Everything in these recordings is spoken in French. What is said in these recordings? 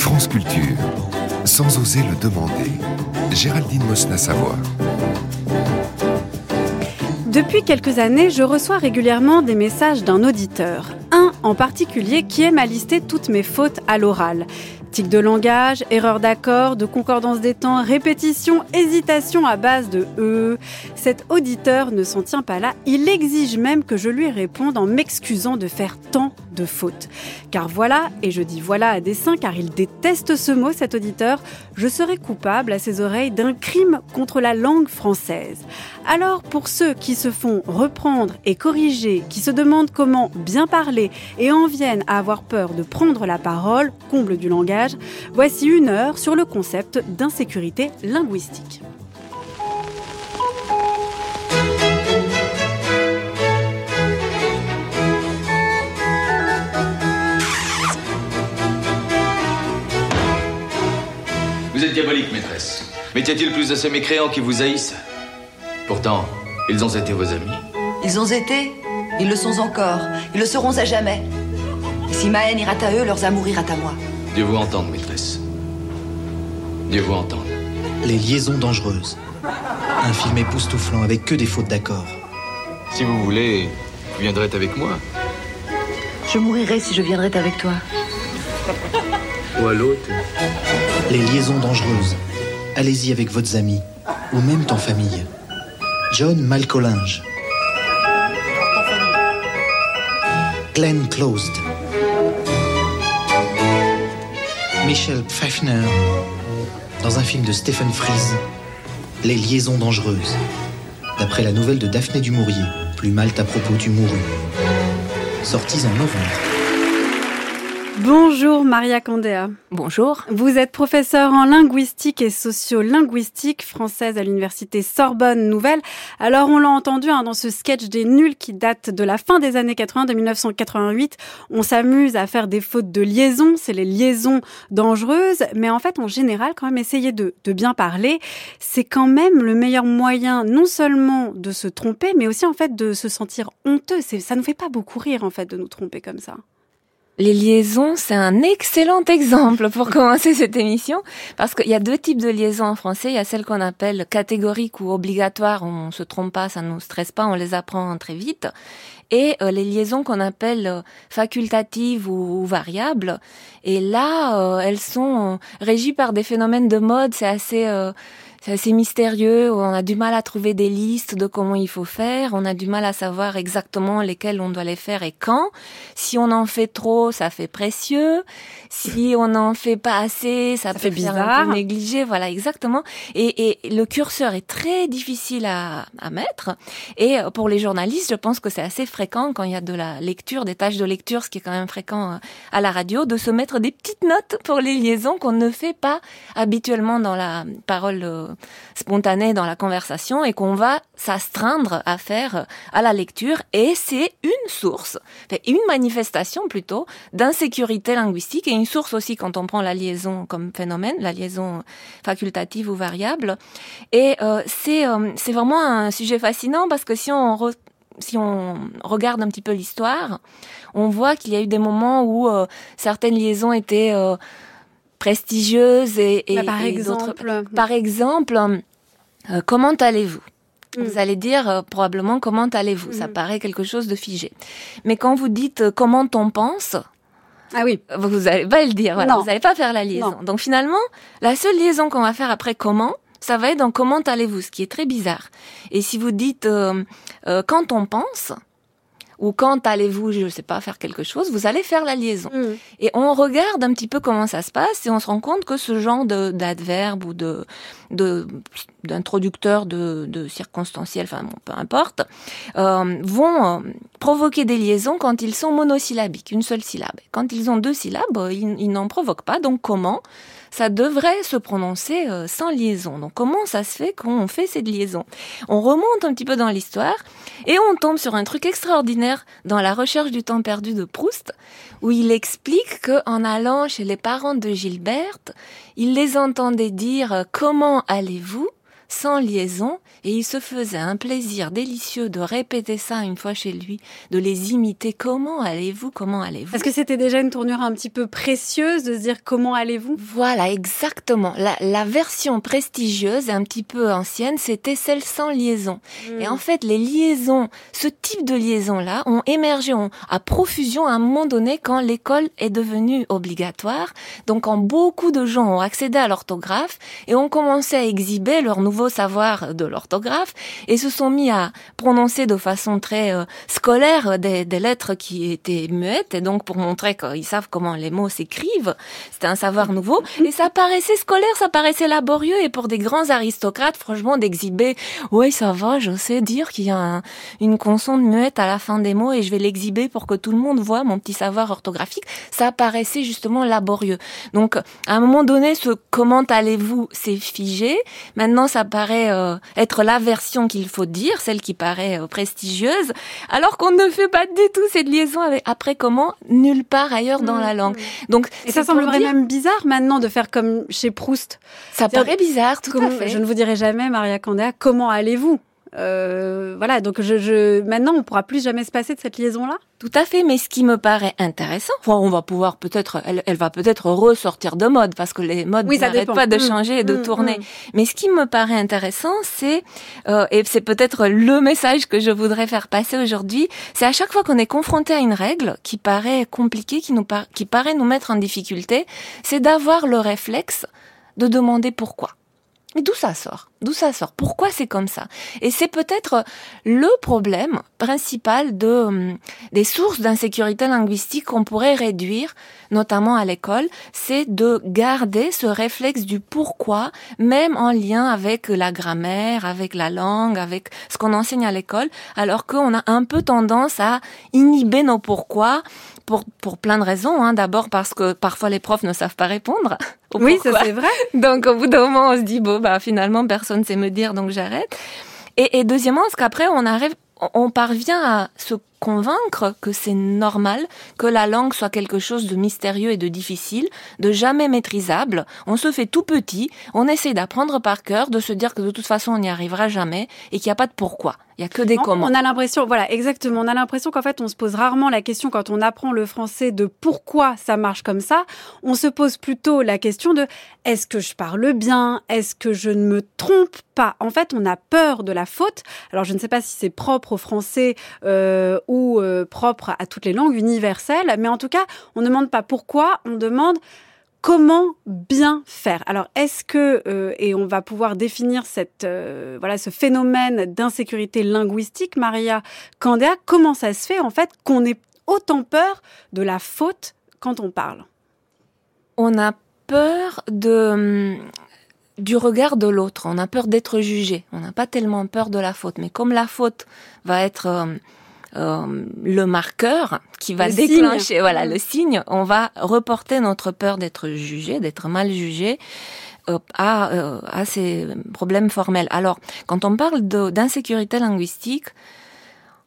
France Culture, sans oser le demander. Géraldine Mosna-Savoie. Depuis quelques années, je reçois régulièrement des messages d'un auditeur. Un en particulier qui aime à lister toutes mes fautes à l'oral. Tic de langage, erreur d'accord, de concordance des temps, répétition, hésitation à base de E. Cet auditeur ne s'en tient pas là. Il exige même que je lui réponde en m'excusant de faire tant de fautes. Car voilà, et je dis voilà à dessein car il déteste ce mot, cet auditeur, je serai coupable à ses oreilles d'un crime contre la langue française. Alors pour ceux qui se font reprendre et corriger, qui se demandent comment bien parler et en viennent à avoir peur de prendre la parole, comble du langage, voici une heure sur le concept d'insécurité linguistique. Vous êtes diabolique, maîtresse. Mais y a-t-il plus de ces mécréants qui vous haïssent Pourtant, ils ont été vos amis. Ils ont été, ils le sont encore, ils le seront à jamais. Et si ma haine ira à eux, leurs amours iront à moi. Dieu vous entende, maîtresse. Dieu vous entende. Les liaisons dangereuses. Un film époustouflant avec que des fautes d'accord. Si vous voulez, vous viendrez avec moi. Je mourirai si je viendrais avec toi. Ou à l'autre. Les liaisons dangereuses. Allez-y avec votre amis, ou même en famille. John Malcolinge. Glenn Closed. Michel Pfeiffer dans un film de Stephen Fries, Les liaisons dangereuses, d'après la nouvelle de Daphné du Maurier, Plus mal à propos tu mourus, sortie en novembre. Bonjour Maria Candéa. Bonjour. Vous êtes professeure en linguistique et sociolinguistique française à l'université Sorbonne Nouvelle. Alors on l'a entendu hein, dans ce sketch des nuls qui date de la fin des années 80, de 1988. On s'amuse à faire des fautes de liaison, c'est les liaisons dangereuses. Mais en fait, en général, quand même, essayer de, de bien parler, c'est quand même le meilleur moyen non seulement de se tromper, mais aussi en fait de se sentir honteux. Ça ne fait pas beaucoup rire en fait de nous tromper comme ça. Les liaisons, c'est un excellent exemple pour commencer cette émission, parce qu'il y a deux types de liaisons en français. Il y a celles qu'on appelle catégoriques ou obligatoires, on se trompe pas, ça nous stresse pas, on les apprend très vite. Et euh, les liaisons qu'on appelle euh, facultatives ou, variables. Et là, euh, elles sont régies par des phénomènes de mode, c'est assez c'est assez mystérieux, on a du mal à trouver des listes de comment il faut faire, on a du mal à savoir exactement lesquels on doit les faire et quand. Si on en fait trop, ça fait précieux. Si on n'en fait pas assez, ça, peut fait bizarre. un peu négligé. Voilà, exactement. Et, et, le curseur est très difficile à, à mettre. Et euh, pour les journalistes, je pense que c'est assez fréquent quand il y a de la lecture, des tâches de lecture, ce qui est quand même fréquent euh, à la radio, de se mettre des petites notes pour les liaisons qu'on ne fait pas habituellement dans la parole euh, spontané dans la conversation et qu'on va s'astreindre à faire à la lecture et c'est une source, une manifestation plutôt d'insécurité linguistique et une source aussi quand on prend la liaison comme phénomène, la liaison facultative ou variable. Et euh, c'est euh, c'est vraiment un sujet fascinant parce que si on si on regarde un petit peu l'histoire, on voit qu'il y a eu des moments où euh, certaines liaisons étaient prestigieuses et, bah, par, exemple. par exemple, comment allez-vous? Mm. Vous allez dire euh, probablement comment allez-vous? Ça mm. paraît quelque chose de figé. Mais quand vous dites euh, comment on pense, ah oui, vous n'allez pas le dire. Voilà, vous n'allez pas faire la liaison. Donc finalement, la seule liaison qu'on va faire après comment, ça va être dans comment allez-vous, ce qui est très bizarre. Et si vous dites quand on pense, ou quand allez-vous, je ne sais pas, faire quelque chose, vous allez faire la liaison. Mm. Et on regarde un petit peu comment ça se passe et on se rend compte que ce genre d'adverbe ou de d'introducteurs de, de, circonstanciels, enfin bon, peu importe, euh, vont euh, provoquer des liaisons quand ils sont monosyllabiques, une seule syllabe. Quand ils ont deux syllabes, ils, ils n'en provoquent pas. Donc comment ça devrait se prononcer euh, sans liaison. Donc comment ça se fait qu'on fait cette liaison? On remonte un petit peu dans l'histoire et on tombe sur un truc extraordinaire dans la recherche du temps perdu de Proust, où il explique qu'en allant chez les parents de Gilberte, il les entendait dire comment allez-vous sans liaison? Et il se faisait un plaisir délicieux de répéter ça une fois chez lui, de les imiter. Comment allez-vous? Comment allez-vous? Est-ce que c'était déjà une tournure un petit peu précieuse de se dire comment allez-vous? Voilà, exactement. La, la, version prestigieuse et un petit peu ancienne, c'était celle sans liaison. Et en fait, les liaisons, ce type de liaison-là, ont émergé à profusion à un moment donné quand l'école est devenue obligatoire. Donc, quand beaucoup de gens ont accédé à l'orthographe et ont commencé à exhiber leur nouveau savoir de l'orthographe et se sont mis à prononcer de façon très euh, scolaire des, lettres qui étaient muettes et donc pour montrer qu'ils savent comment les mots s'écrivent. C'était un savoir nouveau et ça paraissait scolaire, ça paraissait laborieux et pour des grands aristocrates, franchement, d'exhiber, ouais, ça va, je sais dire qu'il y a un, une consonne muette à la fin des mots et je vais l'exhiber pour que tout le monde voit mon petit savoir orthographique. Ça paraissait justement laborieux. Donc, à un moment donné, ce comment allez-vous, c'est figé. Maintenant, ça paraît euh, être la version qu'il faut dire, celle qui paraît euh, prestigieuse, alors qu'on ne fait pas du tout cette liaison avec après comment? Nulle part ailleurs dans Mmh, la langue. mmh. Donc Et ça semblerait dire- même bizarre maintenant de faire comme chez Proust. ça paraît bizarre, tout Comment- à fait. Je ne vous dirai jamais, Maria Candéa, comment allez-vous? Euh, Voilà, donc je, je, maintenant on pourra plus jamais se passer de cette liaison-là. Tout à fait, mais ce qui me paraît intéressant, enfin, on va pouvoir peut-être, elle, elle va peut-être ressortir de mode parce que les modes Oui, n'arrêtent pas de Mm, changer et de mm, tourner. mm. Mais ce qui me paraît intéressant, c'est euh, et c'est peut-être le message que je voudrais faire passer aujourd'hui, c'est à chaque fois qu'on est confronté à une règle qui paraît compliquée, qui nous par- qui paraît nous mettre en difficulté, c'est d'avoir le réflexe de demander pourquoi. D'où ça sort? D'où ça sort? Pourquoi c'est comme ça? Et c'est peut-être le problème principal de hum, des sources d'insécurité linguistique qu'on pourrait réduire, notamment à l'école, c'est de garder ce réflexe du pourquoi, même en lien avec la grammaire, avec la langue, avec ce qu'on enseigne à l'école, alors qu'on a un peu tendance à inhiber nos pourquoi pour, pour plein de raisons. Hein. D'abord parce que parfois les profs ne savent pas répondre. Oui, ça c'est vrai. Donc au bout d'un moment, on se dit bon bah finalement personne sait me dire donc j'arrête. Et, et deuxièmement, parce qu'après on arrive, on parvient à se convaincre que c'est normal que la langue soit quelque chose de mystérieux et de difficile, de jamais maîtrisable. On se fait tout petit, on essaie d'apprendre par cœur, de se dire que de toute façon on n'y arrivera jamais et qu'il n'y a pas de pourquoi. Il y a que des comment. On a l'impression, voilà, exactement. On a l'impression qu'en fait, on se pose rarement la question quand on apprend le français de pourquoi ça marche comme ça. On se pose plutôt la question de est-ce que je parle bien? Est-ce que je ne me trompe pas? En fait, on a peur de la faute. Alors, je ne sais pas si c'est propre au français euh, ou euh, propre à toutes les langues universelles, mais en tout cas, on ne demande pas pourquoi, on demande comment bien faire. Alors, est-ce que euh, et on va pouvoir définir cette euh, voilà ce phénomène d'insécurité linguistique, Maria Candéa, comment ça se fait en fait qu'on ait autant peur de la faute quand on parle? On a peur de hum, du regard de l'autre, on a peur d'être jugé, on n'a pas tellement peur de la faute, mais comme la faute va être euh, le marqueur qui va Le déclencher, signe. voilà, Mm. le signe, on va reporter notre peur d'être jugé, d'être mal jugé euh, à, euh, à ces problèmes formels. Alors, quand on parle de- d'insécurité linguistique,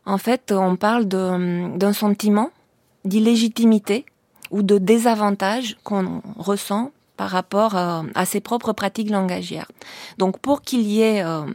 en fait, on parle d'un sentiment d'illégitimité ou de désavantage qu'on ressent par rapport euh, à ses propres pratiques langagières. Donc pour qu'il y ait euh,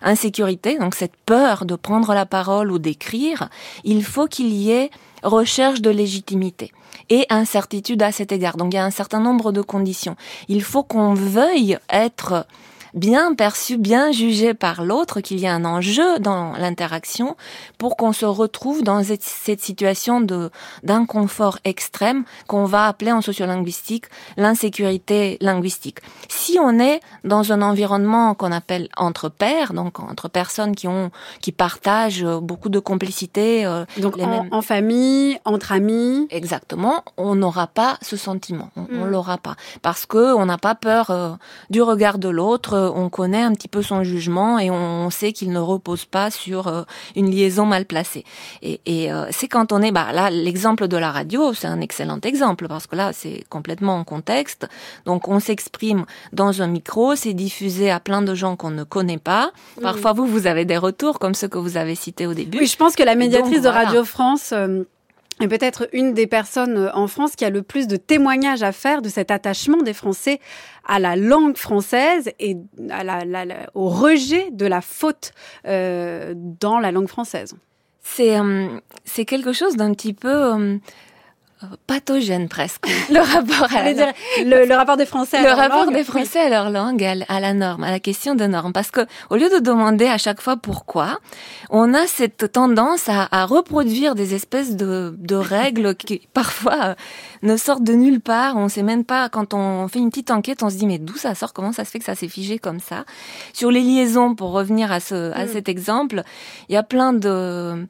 insécurité, donc cette peur de prendre la parole ou d'écrire, il faut qu'il y ait recherche de légitimité et incertitude à cet égard. Donc il y a un certain nombre de conditions. Il faut qu'on veuille être bien perçu, bien jugé par l'autre, qu'il y a un enjeu dans l'interaction pour qu'on se retrouve dans cette- situation de d'inconfort extrême qu'on va appeler en sociolinguistique l'insécurité linguistique. Si on est dans un environnement qu'on appelle entre pairs, donc entre personnes qui ont qui partagent beaucoup de complicité, euh, Donc les en, mêmes- en famille, entre amis. Exactement, on n'aura pas ce sentiment, on, on Mm. l'aura pas parce que on n'a pas peur euh, du regard de l'autre, on connaît un petit peu son jugement et on, sait qu'il ne repose pas sur euh, une liaison mal placée. Et, et, euh, c'est quand on est, bah là l'exemple de la radio, c'est un excellent exemple parce que là c'est complètement en contexte, donc on s'exprime dans un micro, c'est diffusé à plein de gens qu'on ne connaît pas. Parfois vous vous avez des retours comme ceux que vous avez cités au début. Oui, je pense que la médiatrice Donc, voilà. de Radio France. euh, et peut-être une des personnes euh, en France qui a le plus de témoignages à faire de cet attachement des Français à la langue française et à au rejet de la faute euh, dans la langue française. C'est euh, quelque chose d'un petit peu euh, pathogène presque. Le rapport à la dire le, le rapport des Français à le leur rapport langue, des oui. Français à leur langue, à, la norme, à la question de norme. Parce que au lieu de demander à chaque fois pourquoi, on a cette tendance à, à reproduire des espèces de, de règles qui parfois euh, ne sortent de nulle part. On sait même pas quand on fait une petite enquête, on se dit mais d'où ça sort? Comment ça se fait que ça s'est figé comme ça? Sur les liaisons, pour revenir à ce à Mm. cet exemple, il y a plein de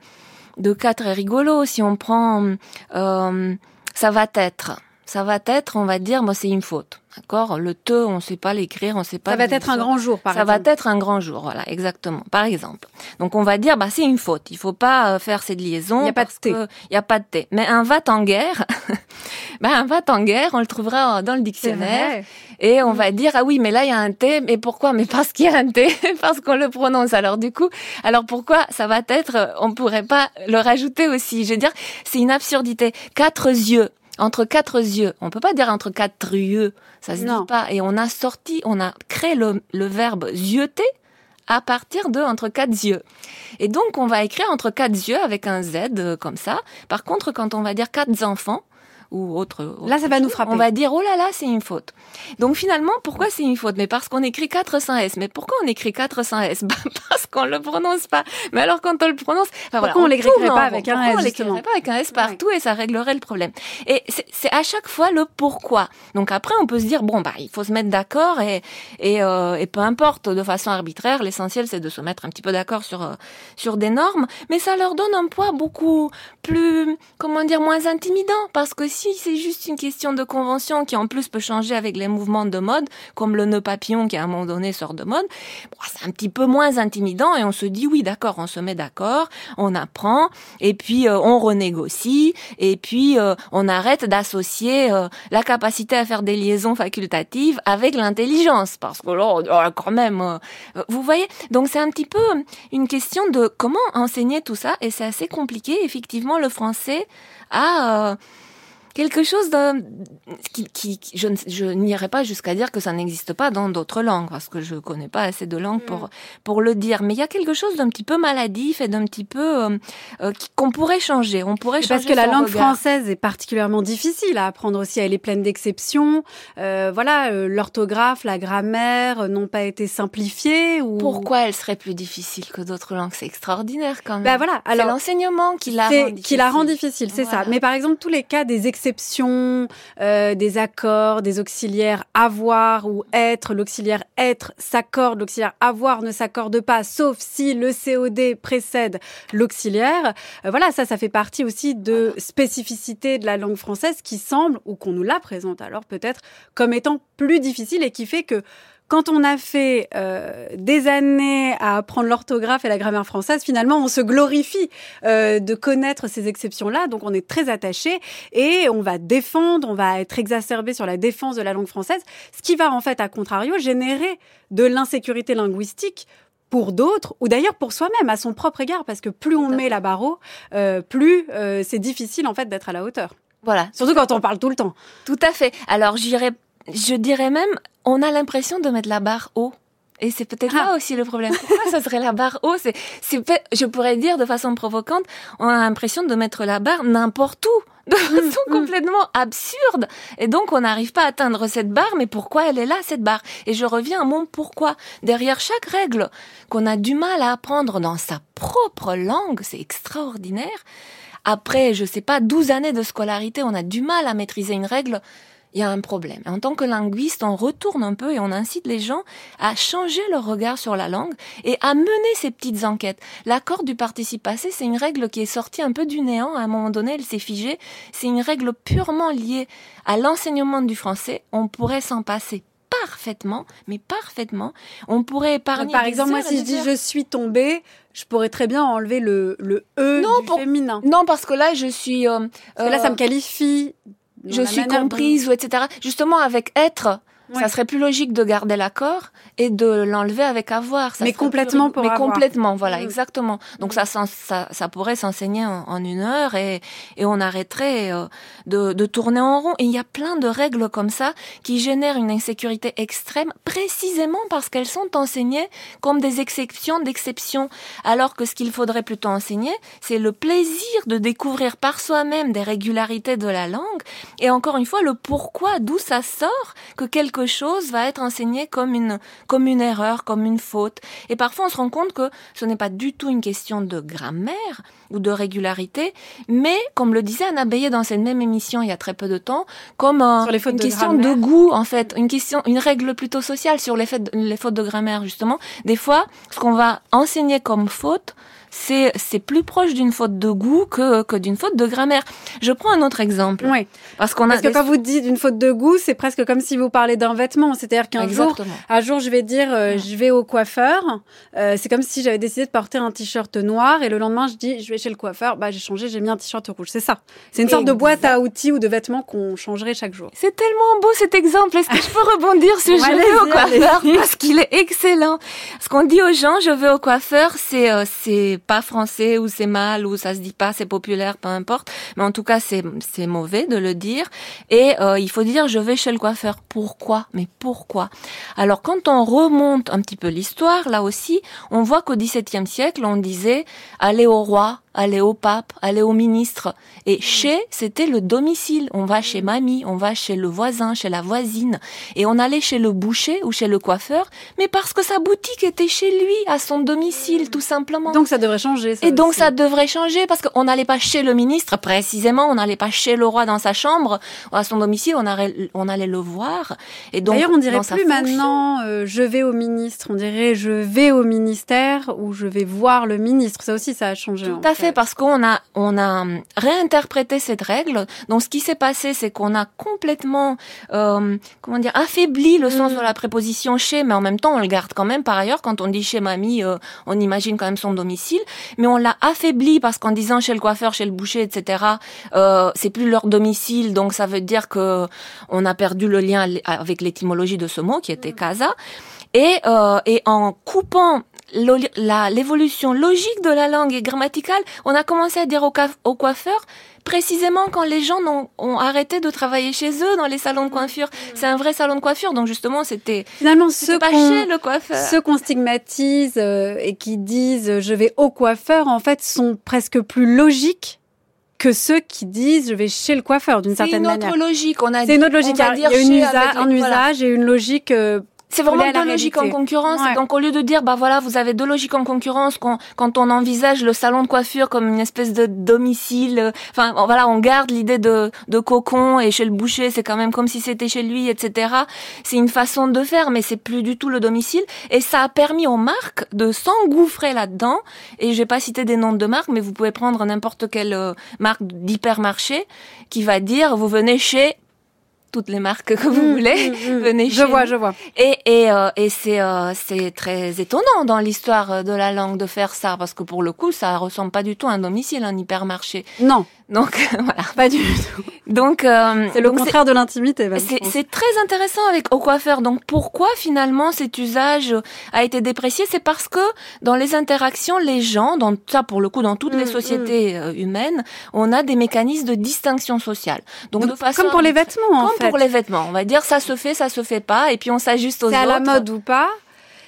de cas très rigolos. Si on prend euh, ça va être. Ça va être, on va dire, moi c'est une faute. D'accord? Le te, on sait pas l'écrire, on sait pas. Ça va être un grand jour, par Ça exemple. va être un grand jour, voilà, exactement. Par exemple. Donc on va dire, bah c'est une faute. Il faut pas euh, faire cette liaison. Il y a pas de parce T. que Il y a pas de T. Mais un va en guerre, bah un va en guerre, on le trouvera dans le dictionnaire. Et on va dire ah oui mais là il y a un T mais pourquoi? Mais parce qu'il y a un T parce qu'on le prononce alors du coup alors pourquoi ça va être euh, on pourrait pas le rajouter aussi? Je veux dire c'est une absurdité quatre yeux entre quatre yeux on peut pas dire entre quatre yeux ça se Non. dit pas et on a sorti on a créé le, le verbe zioter à partir de entre quatre yeux. Et donc on va écrire entre quatre yeux avec un Z euh, comme ça. Par contre quand on va dire quatre enfants ou autre, Là, ça va nous frapper. On va dire oh là là, c'est une faute. Donc finalement, pourquoi c'est une faute? Mais parce qu'on écrit 400 S. Mais pourquoi on écrit 400 S? Bah, Parce qu'on le prononce pas. Mais alors quand on le prononce, enfin, voilà, Pourquoi on l'écrirait tourne en pas avec un S, on l'écrirait pas avec un S partout et ça réglerait le problème? Et c'est c'est à chaque fois le pourquoi. Donc après, on peut se dire bon bah il faut se mettre d'accord et et, euh, et peu importe de façon arbitraire. L'essentiel c'est de se mettre un petit peu d'accord sur euh, sur des normes, mais ça leur donne un poids beaucoup plus comment dire moins intimidant parce que si c'est juste une question de convention qui en plus peut changer avec les mouvements de mode, comme le nœud papillon qui à un moment donné sort de mode, c'est un petit peu moins intimidant et on se dit oui d'accord, on se met d'accord, on apprend et puis euh, on renégocie et puis euh, on arrête d'associer euh, la capacité à faire des liaisons facultatives avec l'intelligence parce que là oh, quand même euh, vous voyez donc c'est un petit peu une question de comment enseigner tout ça et c'est assez compliqué effectivement le français euh, quelque chose de qui, qui, qui- je, je n'irai pas jusqu'à dire que ça n'existe pas dans d'autres langues parce que je connais pas assez de langues pour pour le dire mais il y a quelque chose d'un petit peu maladif et d'un petit peu euh, euh, qu'on pourrait changer on pourrait changer Parce que la langue regard. française est particulièrement difficile à apprendre aussi. Elle est pleine d'exceptions. Euh, voilà, euh, l'orthographe, la grammaire n'ont pas été simplifiées. Ou... pourquoi elle serait plus difficile que d'autres langues? C'est extraordinaire quand même Bah voilà. c'est Alors, l'enseignement qui la rend qui la rend difficile, c'est Voilà. ça. Mais par exemple, tous les cas des euh, des accords, des auxiliaires avoir ou être, l'auxiliaire être s'accorde, l'auxiliaire avoir ne s'accorde pas, sauf si le COD précède l'auxiliaire. Euh, voilà, ça, ça fait partie aussi de spécificités de la langue française qui semble, ou qu'on nous la présente alors peut-être, comme étant plus difficile et qui fait que quand on a fait euh, des années à apprendre l'orthographe et la grammaire française, finalement, on se glorifie euh, de connaître ces exceptions-là. Donc, on est très attaché et on va défendre, on va être exacerbé sur la défense de la langue française, ce qui va en fait, à contrario, générer de l'insécurité linguistique pour d'autres, ou d'ailleurs pour soi-même, à son propre égard, parce que plus on met la barre haut, euh, plus euh, c'est difficile en fait d'être à la hauteur. voilà Surtout quand on parle tout le temps. Tout à fait. Alors, j'irais, je dirais même, on a l'impression de mettre la barre haut. Et c'est peut-être Ah. là aussi le problème. Pourquoi ça serait la barre haut? C'est, c'est, je pourrais dire de façon provocante, on a l'impression de mettre la barre n'importe où, de façon mm. complètement absurde. Et donc, on n'arrive pas à atteindre cette barre, mais pourquoi elle est là, cette barre? Et je reviens à mon pourquoi. Derrière chaque règle qu'on a du mal à apprendre dans sa propre langue, c'est extraordinaire. Après, je sais pas, 12 années de scolarité, on a du mal à maîtriser une règle il y a un problème. En tant que linguiste, on retourne un peu et on incite les gens à changer leur regard sur la langue et à mener ces petites enquêtes. L'accord du participe passé, c'est une règle qui est sortie un peu du néant. À un moment donné, elle s'est figée. C'est une règle purement liée à l'enseignement du français. On pourrait s'en passer parfaitement, mais parfaitement. On pourrait épargner. Par exemple, moi, si je dis je suis tombée, je pourrais très bien enlever le, le E Non, du pour- féminin. Non, parce que là, je suis. euh, Parce que là, ça euh, me qualifie. Je suis comprise ou etc. Justement avec être, Ça serait plus logique de garder l'accord et de l'enlever avec avoir. Ça mais complètement pour Mais avoir. complètement, voilà, Mm. exactement. Donc ça, ça, ça, ça pourrait s'enseigner en, en une heure et, et on arrêterait euh, de, de tourner en rond. Et il y a plein de règles comme ça qui génèrent une insécurité extrême précisément parce qu'elles sont enseignées comme des exceptions d'exceptions. Alors que ce qu'il faudrait plutôt enseigner, c'est le plaisir de découvrir par soi-même des régularités de la langue et encore une fois le pourquoi, d'où ça sort que quelque chose va être enseigné comme une, comme une erreur, comme une faute. Et parfois on se rend compte que ce n'est pas du tout une question de grammaire ou de régularité, mais comme le disait Anna Beyer dans cette même émission il y a très peu de temps, comme un- une de question grammaire. de goût en fait, une question, une règle plutôt sociale sur les fautes de grammaire justement. Des fois, ce qu'on va enseigner comme faute, c'est c'est plus proche d'une faute de goût que que d'une faute de grammaire. Je prends un autre exemple Oui. parce qu'on a Parce que des- quand vous dites une faute de goût, c'est presque comme si vous parlez d'un vêtement. C'est-à-dire qu'un jour, un jour, je vais dire, euh, je vais au coiffeur. Euh, c'est comme si j'avais décidé de porter un t-shirt noir et le lendemain, je dis, je vais chez le coiffeur. Bah, j'ai changé, j'ai mis un t-shirt rouge. C'est ça. C'est une sorte de boîte à outils ou de vêtements qu'on changerait chaque jour. C'est tellement beau cet exemple. Est-ce que je peux rebondir sur je vais au coiffeur? parce qu'il est excellent. Ce qu'on dit aux gens, je vais au coiffeur, c'est euh, c'est pas français ou c'est mal ou ça se dit pas, c'est populaire, peu importe. Mais en tout cas, c'est c'est mauvais de le dire. Et euh, il faut dire je vais chez le coiffeur. Pourquoi? Mais pourquoi? Alors quand on remonte un petit peu l'histoire, là aussi, on voit qu'au XVIIe siècle, on disait aller au roi, aller au pape, aller au ministre. Et chez, c'était le domicile. On va chez mamie, on va chez le voisin, chez la voisine. Et on allait chez le boucher ou chez le coiffeur, mais parce que sa boutique était chez lui, à son domicile, tout simplement. Donc ça devrait changer. Ça Et donc ça devrait changer parce qu'on n'allait pas chez le ministre précisément, on n'allait pas chez le roi dans sa chambre à son domicile, on allait, on allait le voir. Et donc D'ailleurs, on dirait plus fonction- maintenant euh, je vais au ministre, on dirait je vais au ministère ou je vais voir le ministre. Ça aussi, ça a changé. Tout à fait, parce qu'on a on a hum, réinterprété cette règle. Donc ce qui s'est passé, c'est qu'on a complètement euh, comment dire affaibli le sens Mm. de la préposition chez, mais en même temps on le garde quand même. Par ailleurs, quand on dit chez mamie, euh, on imagine quand même son domicile, mais on l'a affaibli parce qu'en disant chez le coiffeur, chez le boucher, etc. Euh, c'est plus leur domicile, donc ça veut dire que on a perdu le lien avec l'étymologie de ce mot qui était casa. Et, euh, et en coupant l'évolution logique de la langue et grammaticale, on a commencé à dire au, coiffeur précisément quand les gens ont arrêté de travailler chez eux dans les salons de coiffure. C'est un vrai salon de coiffure, donc justement c'était Finalement, ceux pas chez le coiffeur. ceux qu'on stigmatise euh, et qui disent euh, je vais au coiffeur, en fait, sont presque plus logiques que ceux qui disent je vais chez le coiffeur d'une C'est certaine une autre manière. logique. On a C'est une autre logique. Il y a dire une chez usa- avec- un voilà. usage et une logique. euh, C'est vraiment deux logiques en concurrence. Ouais. Donc, au lieu de dire, bah voilà, vous avez deux logiques en concurrence, quand, quand on envisage le salon de coiffure comme une espèce de domicile, euh, enfin, voilà, on garde l'idée de, de cocon et chez le boucher, c'est quand même comme si c'était chez lui, etc. C'est une façon de faire, mais c'est plus du tout le domicile. Et ça a permis aux marques de s'engouffrer là-dedans. Et je vais pas citer des noms de marques, mais vous pouvez prendre n'importe quelle euh, marque d'hypermarché qui va dire, vous venez chez toutes les marques que vous mm, voulez, mm, mm. venez Je chez vois, nous. je vois. Et, et, euh, et c'est euh, c'est très étonnant dans l'histoire de la langue de faire ça parce que pour le coup ça ressemble pas du tout à un domicile un hypermarché Non, donc voilà pas du tout. donc euh, C'est le donc contraire de l'intimité. c'est très intéressant avec au coiffeur. Donc pourquoi finalement cet usage a été déprécié? C'est parce que dans les interactions, les gens, dans ça pour le coup dans toutes Mm, les sociétés euh, humaines, on a des mécanismes de distinction sociale. Donc, de façon Comme pour les vêtements, en fait. Pour les vêtements, on va dire ça se fait, ça se fait pas, et puis on s'ajuste aux C'est à la autres. mode ou pas.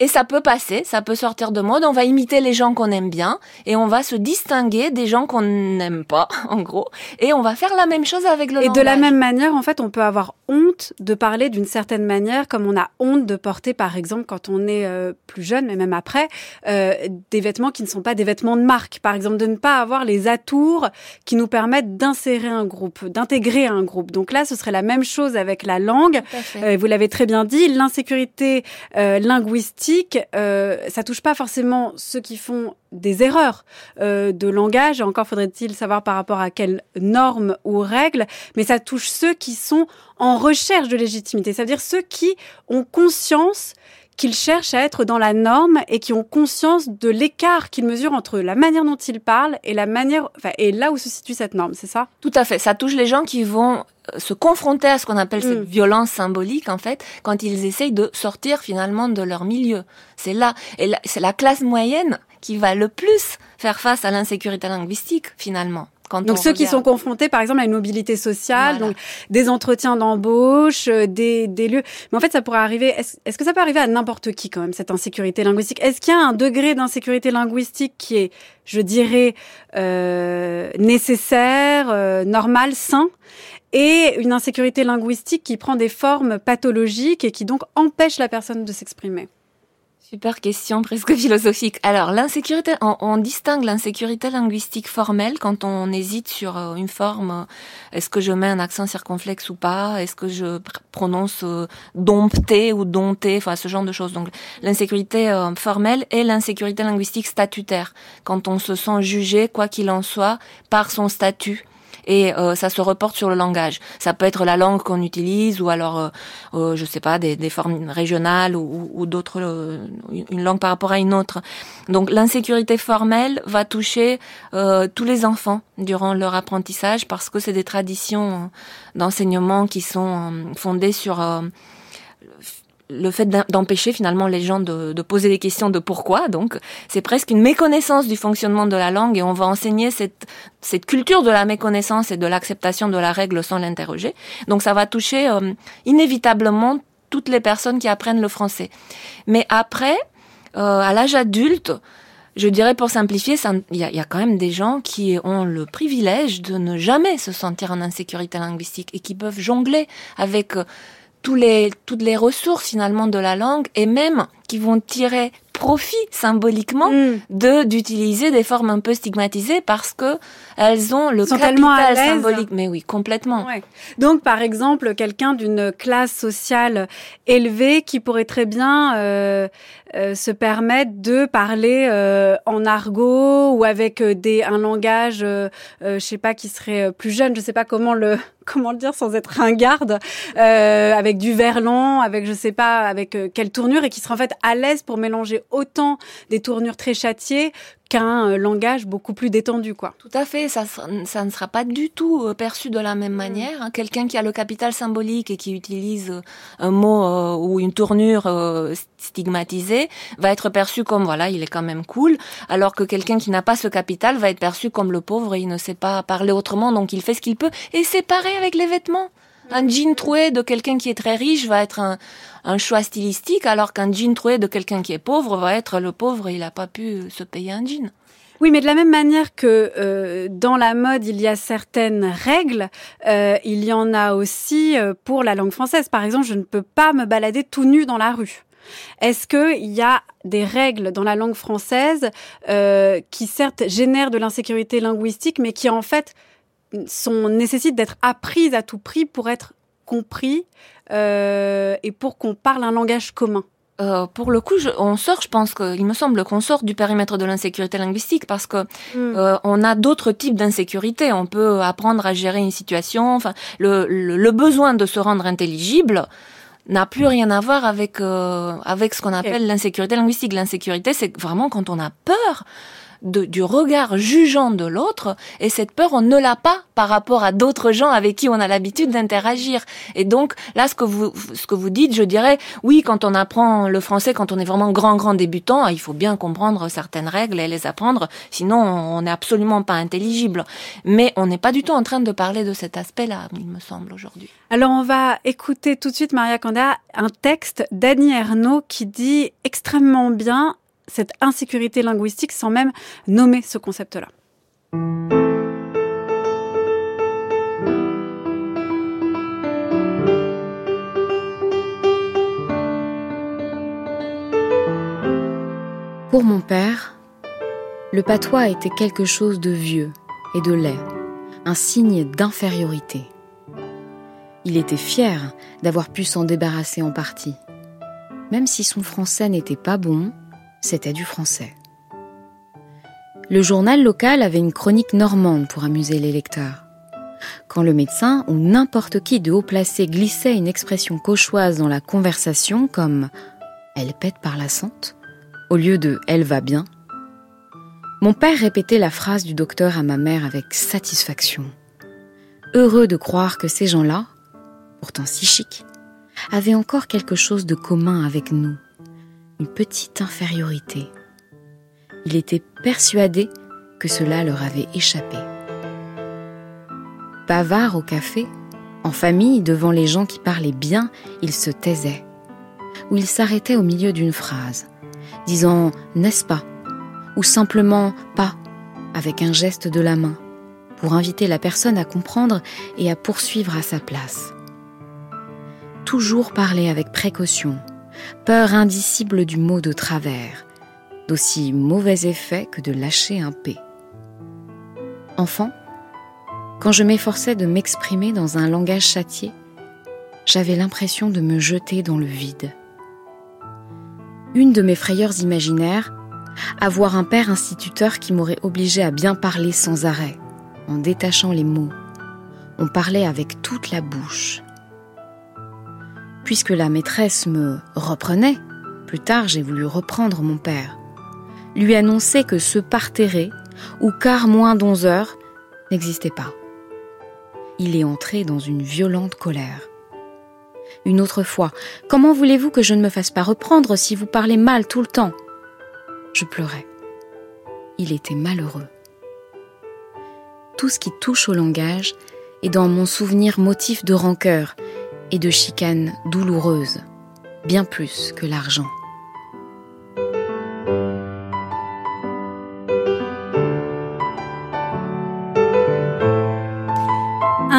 Et ça peut passer, ça peut sortir de mode. On va imiter les gens qu'on aime bien et on va se distinguer des gens qu'on n'aime pas, en gros. Et on va faire la même chose avec le Et de la langage. même manière, en fait, on peut avoir honte de parler d'une certaine manière, comme on a honte de porter, par exemple, quand on est euh, plus jeune, mais même après, euh, des vêtements qui ne sont pas des vêtements de marque. Par exemple, de ne pas avoir les atours qui nous permettent d'insérer un groupe, d'intégrer un groupe. Donc là, ce serait la même chose avec la langue. Euh, vous l'avez très bien dit, l'insécurité euh, euh, ça touche pas forcément ceux qui font des erreurs euh, de langage. Encore faudrait-il savoir par rapport à quelles normes ou règles, mais ça touche ceux qui sont en recherche de légitimité. C'est-à-dire ceux qui ont conscience qu'ils cherchent à être dans la norme et qui ont conscience de l'écart qu'ils mesurent entre la manière dont ils parlent et la manière, enfin, et là où se situe cette norme, c'est ça? Tout à fait. Ça touche les gens qui vont se confronter à ce qu'on appelle cette Mm. violence symbolique, en fait, quand ils essayent de sortir finalement de leur milieu. C'est là, et c'est la classe moyenne qui va le plus faire face à l'insécurité linguistique, finalement. Quand Donc on ceux qui sont confrontés, par exemple, à une mobilité sociale, Voilà. donc des entretiens d'embauche, euh, des, des lieux. Mais en fait, ça pourrait arriver. Est-ce est-ce que ça peut arriver à n'importe qui quand même cette insécurité linguistique? Est-ce qu'il y a un degré d'insécurité linguistique qui est, je dirais, euh, nécessaire, euh, normal, sain, et une insécurité linguistique qui prend des formes pathologiques et qui donc empêche la personne de s'exprimer Super question presque philosophique. Alors, l'insécurité, on, distingue l'insécurité linguistique formelle quand on hésite sur euh, une forme. euh, Est-ce que je mets un accent circonflexe ou pas Est-ce que je pr- prononce euh, dompté ou dompté Enfin, ce genre de choses. Donc, l'insécurité euh, formelle et l'insécurité linguistique statutaire, quand on se sent jugé, quoi qu'il en soit, par son statut. Et euh, ça se reporte sur le langage. Ça peut être la langue qu'on utilise, ou alors, euh, euh, je sais pas, des, des formes régionales ou, ou- d'autres, euh, une langue par rapport à une autre. Donc l'insécurité formelle va toucher euh, tous les enfants durant leur apprentissage parce que c'est des traditions d'enseignement qui sont fondées sur le fait d'em- d'empêcher finalement les gens de, de poser des questions de pourquoi. Donc, c'est presque une méconnaissance du fonctionnement de la langue et on va enseigner cette, cette culture de la méconnaissance et de l'acceptation de la règle sans l'interroger. Donc, ça va toucher euh, inévitablement toutes les personnes qui apprennent le français. Mais après, euh, à l'âge adulte, je dirais pour simplifier, il y y a quand même des gens qui ont le privilège de ne jamais se sentir en insécurité linguistique et qui peuvent jongler avec euh, tous les, toutes les ressources finalement de la langue et même qui vont tirer profit symboliquement Mm. de d'utiliser des formes un peu stigmatisées parce que elles ont le sont capital symbolique. Mais oui, complètement. Ouais. Donc, par exemple, quelqu'un d'une classe sociale élevée qui pourrait très bien euh, euh, se permettre de parler euh, en argot ou avec euh, des un langage, euh, euh, je sais pas, qui serait plus jeune, je sais pas comment le comment le dire sans être ringarde, euh, avec du verlan, avec je sais pas, avec quelle tournure et qui serait en fait à l'aise pour mélanger autant des tournures très châtiées qu'un euh, langage beaucoup plus détendu, quoi. Tout à fait, ça, ça ne sera pas du tout euh, perçu de la même manière. hein. Quelqu'un qui a le capital symbolique et qui utilise euh, un mot euh, ou une tournure euh, stigmatisée va être perçu comme voilà, il est quand même cool, alors que quelqu'un qui n'a pas ce capital va être perçu comme le pauvre et il ne sait pas parler autrement, donc il fait ce qu'il peut. Et c'est pareil avec les vêtements. Un jean troué de quelqu'un qui est très riche va être un, un choix stylistique, alors qu'un jean troué de quelqu'un qui est pauvre va être le pauvre, il n'a pas pu se payer un jean. Oui, mais de la même manière que euh, dans la mode, il y a certaines règles, euh, il y en a aussi euh, pour la langue française. Par exemple, je ne peux pas me balader tout nu dans la rue. Est-ce qu'il y a des règles dans la langue française euh, qui certes génèrent de l'insécurité linguistique, mais qui en fait sont, nécessitent d'être apprises à tout prix pour être compris euh, et pour qu'on parle un langage commun Euh, pour le coup, je- on sort, je pense qu'il me semble qu'on sort du périmètre de l'insécurité linguistique parce que euh, on a d'autres types d'insécurité. On peut apprendre à gérer une situation. Enfin, le, le, le besoin de se rendre intelligible n'a plus rien à voir avec euh, avec ce qu'on appelle l'insécurité linguistique. L'insécurité, c'est vraiment quand on a peur de, du regard jugeant de l'autre, et cette peur, on ne l'a pas par rapport à d'autres gens avec qui on a l'habitude d'interagir. Et donc, là, ce que vous, ce que vous dites, je dirais, oui, quand on apprend le français, quand on est vraiment grand, grand débutant, il faut bien comprendre certaines règles et les apprendre, sinon on n'est absolument pas intelligible. Mais on n'est pas du tout en train de parler de cet aspect-là, il me semble, aujourd'hui. Alors on va écouter tout de suite Maria Canda un texte d'Annie Ernaux qui dit extrêmement bien cette insécurité linguistique sans même nommer ce concept-là. Pour mon père, le patois était quelque chose de vieux et de laid, un signe d'infériorité. Il était fier d'avoir pu s'en débarrasser en partie. Même si son français n'était pas bon, c'était du français. Le journal local avait une chronique normande pour amuser les lecteurs. Quand le médecin ou n'importe qui de haut placé glissait une expression cauchoise dans la conversation comme Elle pète par la sente au lieu de Elle va bien, mon père répétait la phrase du docteur à ma mère avec satisfaction. heureux de croire que ces gens-là, pourtant si chics, avaient encore quelque chose de commun avec nous, une petite infériorité. Il était persuadé que cela leur avait échappé. Bavard au café, en famille, devant les gens qui parlaient bien, il se taisait, ou il s'arrêtait au milieu d'une phrase, disant n'est-ce pas, ou simplement pas, avec un geste de la main, pour inviter la personne à comprendre et à poursuivre à sa place. Toujours parler avec précaution, peur indicible du mot de travers, d'aussi mauvais effet que de lâcher un P. Enfant, quand je m'efforçais de m'exprimer dans un langage châtié, j'avais l'impression de me jeter dans le vide. Une de mes frayeurs imaginaires, avoir un père instituteur qui m'aurait obligé à bien parler sans arrêt, en détachant les mots. On parlait avec toute la bouche. Puisque la maîtresse me reprenait, plus tard j'ai voulu reprendre mon père, lui annoncer que ce parterré, ou quart moins d'onze heures, n'existait pas. Il est entré dans une violente colère. Une autre fois, comment voulez-vous que je ne me fasse pas reprendre si vous parlez mal tout le temps? Je pleurais. Il était malheureux. Tout ce qui touche au langage est dans mon souvenir motif de rancœur et de chicane douloureuse, bien plus que l'argent.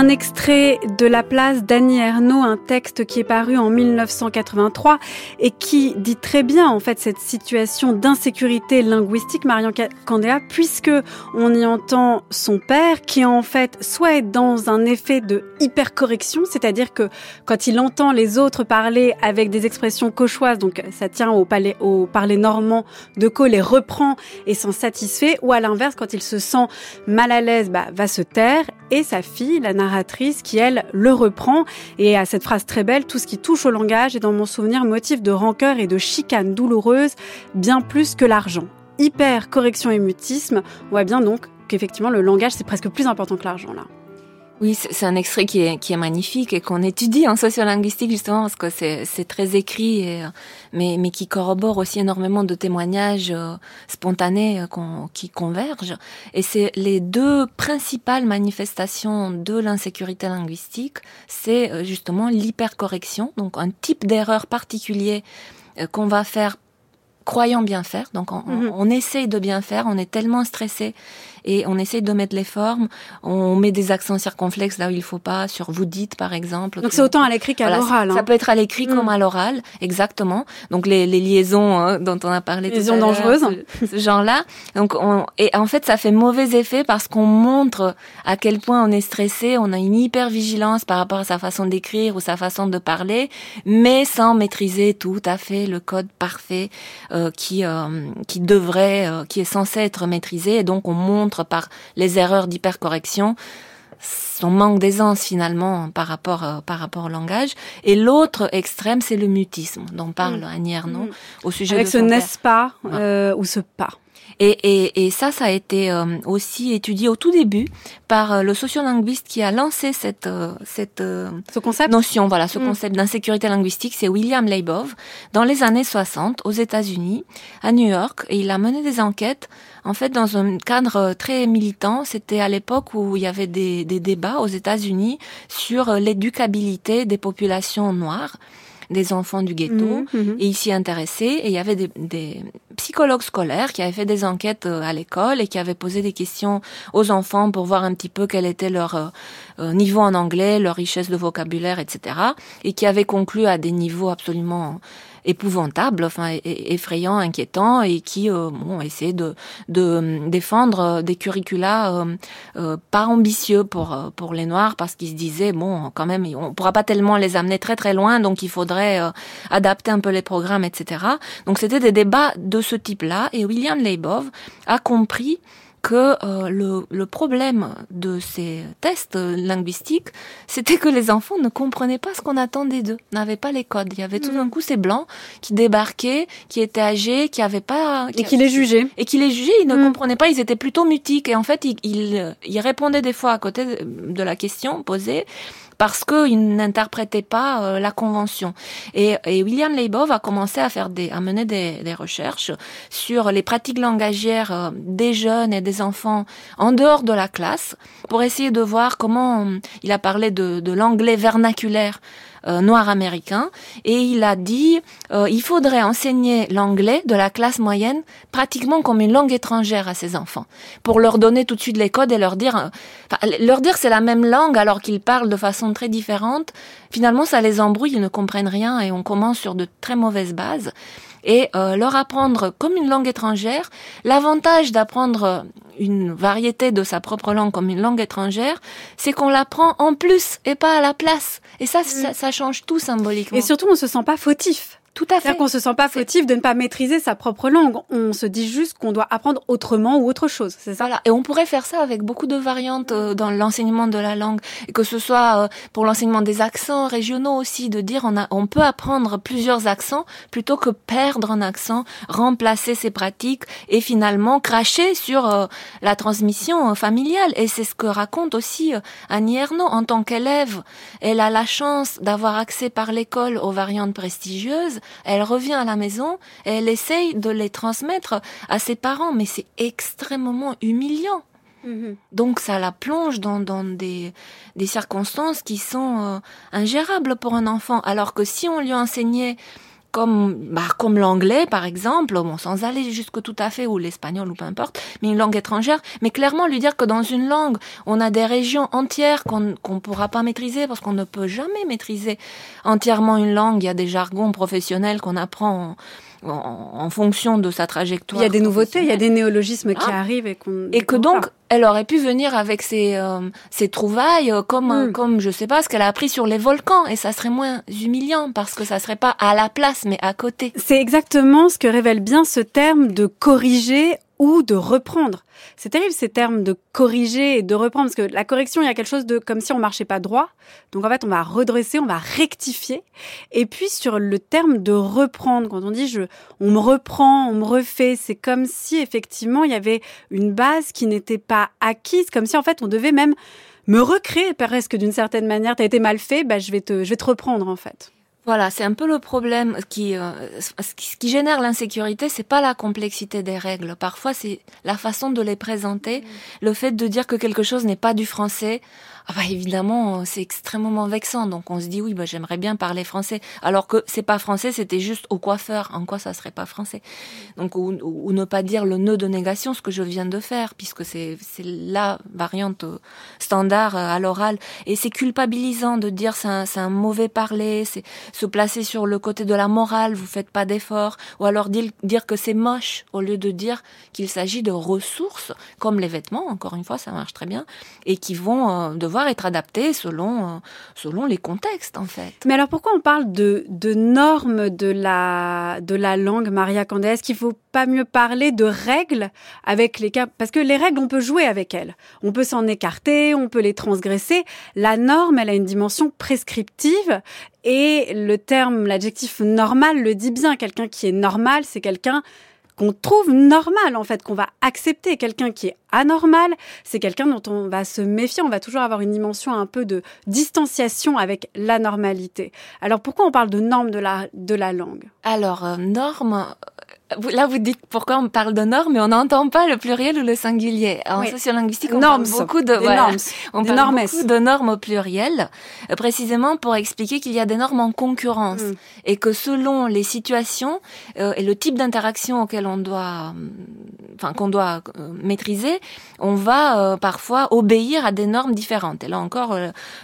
Un extrait de La place d'Annie Ernaux, un texte qui est paru en 1983 et qui dit très bien en fait cette situation d'insécurité linguistique, Marion Candéa, puisque on y entend son père qui en fait soit est dans un effet de hypercorrection, c'est-à-dire que quand il entend les autres parler avec des expressions cauchoises, donc ça tient au, palais, au parler normand de Co, les reprend et s'en satisfait, ou à l'inverse, quand il se sent mal à l'aise, bah, va se taire et sa fille, la narratrice, qui elle le reprend et a cette phrase très belle, tout ce qui touche au langage est dans mon souvenir motif de rancœur et de chicane douloureuse, bien plus que l'argent. Hyper correction et mutisme, on voit bien donc qu'effectivement le langage c'est presque plus important que l'argent là. Oui, c'est un extrait qui est, qui est magnifique et qu'on étudie en sociolinguistique justement parce que c'est très écrit, et, mais, mais qui corrobore aussi énormément de témoignages euh, spontanés euh, qui convergent. Et c'est les deux principales manifestations de l'insécurité linguistique, c'est euh, justement l'hypercorrection, donc un type d'erreur particulier qu'on va faire croyant bien faire. Donc on, mm-hmm. on, essaye de bien faire, on est tellement stressé et on essaye de mettre les formes. On met des accents circonflexes là où il faut pas, sur vous dites par exemple. Donc c'est autant à l'écrit qu'à l'oral. Ça, hein. peut être à l'écrit comme mm. à l'oral, exactement. Donc les, les liaisons hein, dont on a parlé. Liaisons dangereuses. Ce, genre-là. Donc on, et en fait ça fait mauvais effet parce qu'on montre à quel point on est stressé, on a une hyper vigilance par rapport à sa façon d'écrire ou sa façon de parler, mais sans maîtriser tout à fait le code parfait euh, qui euh, qui devrait, euh, qui est censé être maîtrisé. Et donc on montre par les erreurs d'hypercorrection son manque d'aisance finalement par rapport euh, par rapport au langage et l'autre extrême c'est le mutisme dont parle mmh. Annie Ernaux mmh. au sujet avec ce n'est-ce pas euh, ou ce pas et, et, et, ça, ça a été euh, aussi étudié au tout début par euh, le sociolinguiste qui a lancé cette, euh, cette ce concept notion, voilà, ce mm. concept d'insécurité linguistique, c'est William Leibov, dans les années 60 aux États-Unis, à New York, et il a mené des enquêtes, en fait, dans un cadre très militant. C'était à l'époque où il y avait des, des débats aux États-Unis sur l'éducabilité des populations noires des enfants du ghetto mhm, mhm. et il s'y intéressait et il y avait des, des, psychologues scolaires qui avaient fait des enquêtes euh, à l'école et qui avaient posé des questions aux enfants pour voir un petit peu quel était leur euh, euh, niveau en anglais, leur richesse de vocabulaire, etc. et qui avaient conclu à des niveaux absolument épouvantable, enfin effrayant, inquiétant, et qui euh, bon, essaie de, de euh, défendre euh, des curricula euh, pas ambitieux pour pour les Noirs parce qu'ils se disaient bon quand même on pourra pas tellement les amener très très loin, donc il faudrait adapter un peu les programmes, etc. Donc c'était des débats de ce type-là, et William Leibov a compris que euh, le, le, problème de ces tests linguistiques, c'était que les enfants ne comprenaient pas ce qu'on attendait d'eux, n'avaient pas les codes. Il y avait tout d'un coup ces blancs qui débarquaient, qui étaient âgés, qui avaient pas... et qui les jugeaient. Et qui les jugeaient, ils ne comprenaient pas, ils étaient plutôt mutiques. Et en fait, ils, ils, ils répondaient des fois à côté de la question posée parce qu'ils n'interprétaient pas euh, la convention. Et, et, William Leibov a commencé à faire des, à mener des, des recherches sur les pratiques langagières euh, des jeunes et des enfants en dehors de la classe pour essayer de voir comment il a parlé de, de l'anglais vernaculaire euh, noir américain. Et il a dit euh, il faudrait enseigner l'anglais de la classe moyenne pratiquement comme une langue étrangère à ses enfants pour leur donner tout de suite les codes et leur dire euh, leur dire c'est la même langue alors qu'ils parlent de façon très différente. Finalement ça les embrouille ils ne comprennent rien et on commence sur de très mauvaises bases et euh, leur apprendre comme une langue étrangère. L'avantage d'apprendre une variété de sa propre langue comme une langue étrangère, c'est qu'on l'apprend en plus et pas à la place. Et ça, ça, ça change tout symboliquement. Et surtout, on se sent pas fautif. Tout à fait. C'est-à-dire qu'on se sent pas fautif de ne pas maîtriser sa propre langue. On se dit juste qu'on doit apprendre autrement ou autre chose. C'est ça? Voilà. Et on pourrait faire ça avec beaucoup de variantes euh, dans l'enseignement de la langue, et que ce soit euh, pour l'enseignement des accents régionaux aussi, de dire on a, on peut apprendre plusieurs accents plutôt que perdre un accent, remplacer ses pratiques et finalement cracher sur euh, la transmission familiale. Et c'est ce que raconte aussi Annie Ernaux en tant qu'élève. Elle a la chance d'avoir accès par l'école aux variantes prestigieuses elle revient à la maison et elle essaye de les transmettre à ses parents, mais c'est extrêmement humiliant. Mhm. Donc ça la plonge dans, des, circonstances qui sont euh, ingérables pour un enfant. Alors que si on lui enseignait comme bah, comme l'anglais par exemple, bon sans aller jusque tout à fait ou l'espagnol ou peu importe, mais une langue étrangère, mais clairement lui dire que dans une langue, on a des régions entières qu'on qu'on pourra pas maîtriser parce qu'on ne peut jamais maîtriser entièrement une langue, il y a des jargons professionnels qu'on apprend en, fonction de sa trajectoire. Il y a des nouveautés, il y a des néologismes qui ah. arrivent et qu'on et que donc elle aurait pu venir avec ses euh, ses trouvailles euh, comme mm. comme je sais pas ce qu'elle a appris sur les volcans et ça serait moins humiliant parce que ça serait pas à la place mais à côté. C'est exactement ce que révèle bien ce terme de corriger ou de reprendre. C'est terrible ces termes de corriger et de reprendre, parce que la correction, il y a quelque chose de comme si on marchait pas droit. Donc en fait, on va redresser, on va rectifier. Et puis sur le terme de reprendre, quand on dit je, on me reprend, on me refait, c'est comme si effectivement il y avait une base qui n'était pas acquise, comme si en fait on devait même me recréer presque d'une certaine manière. T'as été mal fait, bah je vais te, je vais te reprendre en fait. Voilà, c'est un peu le problème qui, euh, ce qui génère l'insécurité, c'est pas la complexité des règles. Parfois, c'est la façon de les présenter, mmh. le fait de dire que quelque chose n'est pas du français ah bah évidemment c'est extrêmement vexant. Donc on se dit oui bah j'aimerais bien parler français. Alors que c'est pas français c'était juste au coiffeur. En quoi ça serait pas français? Donc ou, ou, ne pas dire le nœud de négation ce que je viens de faire puisque c'est c'est la variante euh, standard euh, à l'oral. Et c'est culpabilisant de dire c'est un, un mauvais parler c'est se placer sur le côté de la morale vous faites pas d'efforts. Ou alors dire, dire que c'est moche au lieu de dire qu'il s'agit de ressources comme les vêtements encore une fois ça marche très bien et qui vont euh, être adapté selon, euh, selon les contextes, en fait. Mais alors pourquoi on parle de, normes de la, de la langue, Maria Candé? Est-ce qu'il faut pas mieux parler de règles avec les cas? Parce que les règles, on peut jouer avec elles. On peut s'en écarter, on peut les transgresser. La norme, elle a une dimension prescriptive et le terme, l'adjectif normal le dit bien. Quelqu'un qui est normal, c'est quelqu'un qu'on trouve normal en fait, qu'on va accepter. Quelqu'un qui est anormal, c'est quelqu'un dont on va se méfier, on va toujours avoir une dimension un peu de distanciation avec l'anormalité. Alors pourquoi on parle de normes de la, de la langue? Alors, euh, normes, Là, vous dites pourquoi on parle de normes, mais on n'entend pas le pluriel ou le singulier. En sociolinguistique, on parle beaucoup de normes. On parle beaucoup de normes au pluriel, euh, précisément pour expliquer qu'il y a des normes en concurrence mm. et que selon les situations euh, et le type d'interaction auquel on doit, euh, enfin qu'on doit maîtriser, on va parfois obéir à des normes différentes. Et là encore,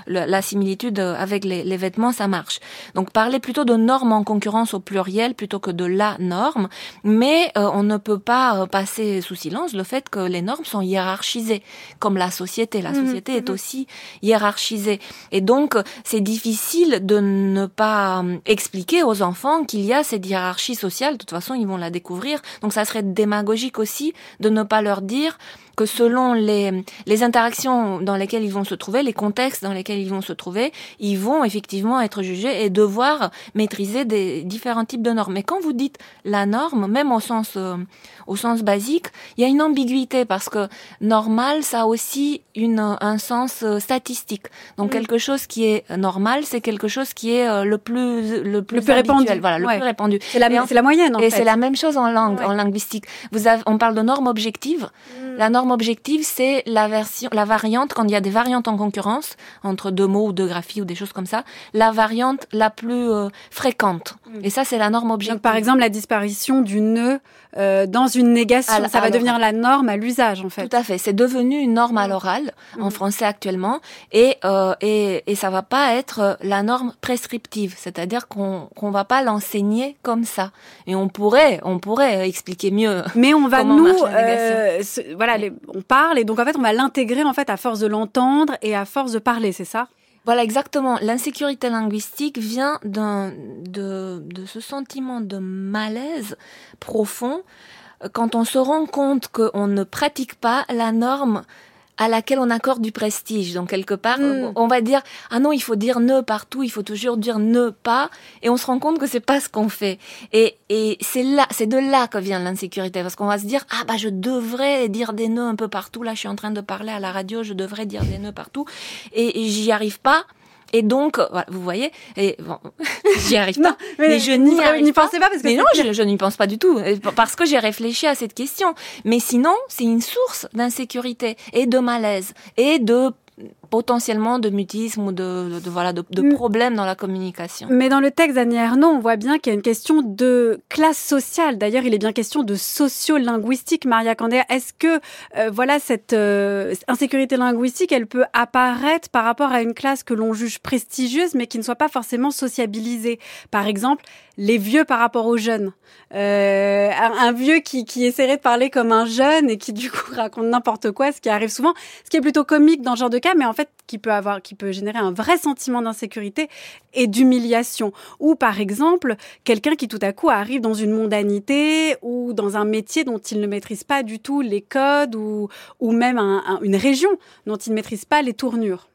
la similitude avec les, les vêtements, ça marche. Donc parler plutôt de normes en concurrence au pluriel plutôt que de la norme mais euh, on ne peut pas euh, passer sous silence le fait que les normes sont hiérarchisées, comme la société. La mmh, société est mmh. aussi hiérarchisée. Et donc, c'est difficile de ne pas euh, expliquer aux enfants qu'il y a cette hiérarchie sociale. De toute façon, ils vont la découvrir. Donc, ça serait démagogique aussi de ne pas leur dire que selon les, les interactions dans lesquelles ils vont se trouver, les contextes dans lesquels ils vont se trouver, ils vont effectivement être jugés et devoir maîtriser des différents types de normes. Mais quand vous dites la norme, même au sens, euh, au sens basique, il y a une ambiguïté parce que normal, ça a aussi une, un sens euh, statistique. Donc mm. quelque chose qui est normal, c'est quelque chose qui est euh, le plus le plus, répandu. Voilà, le plus répandu. C'est la, la, moyenne. En et c'est la même chose en langue, en linguistique. Vous avez, on parle de norme objective. Mm. La norme objective, c'est la version, la variante quand il y a des variantes en concurrence entre deux mots ou deux graphies ou des choses comme ça. La variante la plus euh, fréquente. Mm. Et ça, c'est la norme objective. Donc, par exemple, la disparition du nœud euh, dans une négation, ça va devenir la norme à l'usage, en fait. Tout à fait. C'est devenu une norme à l'oral en français actuellement, et euh, et et ça va pas être la norme prescriptive, c'est-à-dire qu'on qu'on va pas l'enseigner comme ça. Et on pourrait on pourrait expliquer mieux. Mais on va nous euh, voilà, on parle et donc en fait on va l'intégrer en fait à force de l'entendre et à force de parler, c'est ça? Voilà, exactement. L'insécurité linguistique vient de, de ce sentiment de malaise profond quand on se rend compte qu'on ne pratique pas la norme à laquelle on accorde du prestige. Donc quelque part, hmm. on va dire ah non, il faut dire ne partout, il faut toujours dire ne pas, et on se rend compte que c'est pas ce qu'on fait. Et, et c'est là, c'est de là que vient l'insécurité, parce qu'on va se dire ah bah je devrais dire des nœuds un peu partout. Là, je suis en train de parler à la radio, je devrais dire des nœuds partout, et, et j'y arrive pas. Et donc, voilà, vous voyez, et bon, j'y arrive pas. mais, je n'y arrive pas. pas parce que mais non, je, je n'y pense pas du tout, parce que j'ai réfléchi à cette question. Mais sinon, c'est une source d'insécurité et de malaise et de potentiellement de mutisme ou de, de, voilà de, de, mm. problèmes dans la communication. Mais dans le texte d'Annie Ernaux, on voit bien qu'il y a une question de classe sociale. D'ailleurs, il est bien question de sociolinguistique. Maria Candé, est-ce que euh, voilà cette euh, insécurité linguistique, elle peut apparaître par rapport à une classe que l'on juge prestigieuse, mais qui ne soit pas forcément sociabilisée? Par exemple, les vieux par rapport aux jeunes. Euh, un, vieux qui, qui essaierait de parler comme un jeune et qui du coup raconte n'importe quoi, ce qui arrive souvent, ce qui est plutôt comique dans ce genre de cas, mais en fait qui peut avoir, qui peut générer un vrai sentiment d'insécurité et d'humiliation. Ou par exemple, quelqu'un qui tout à coup arrive dans une mondanité ou dans un métier dont il ne maîtrise pas du tout les codes ou, ou même une région dont il ne maîtrise pas les tournures.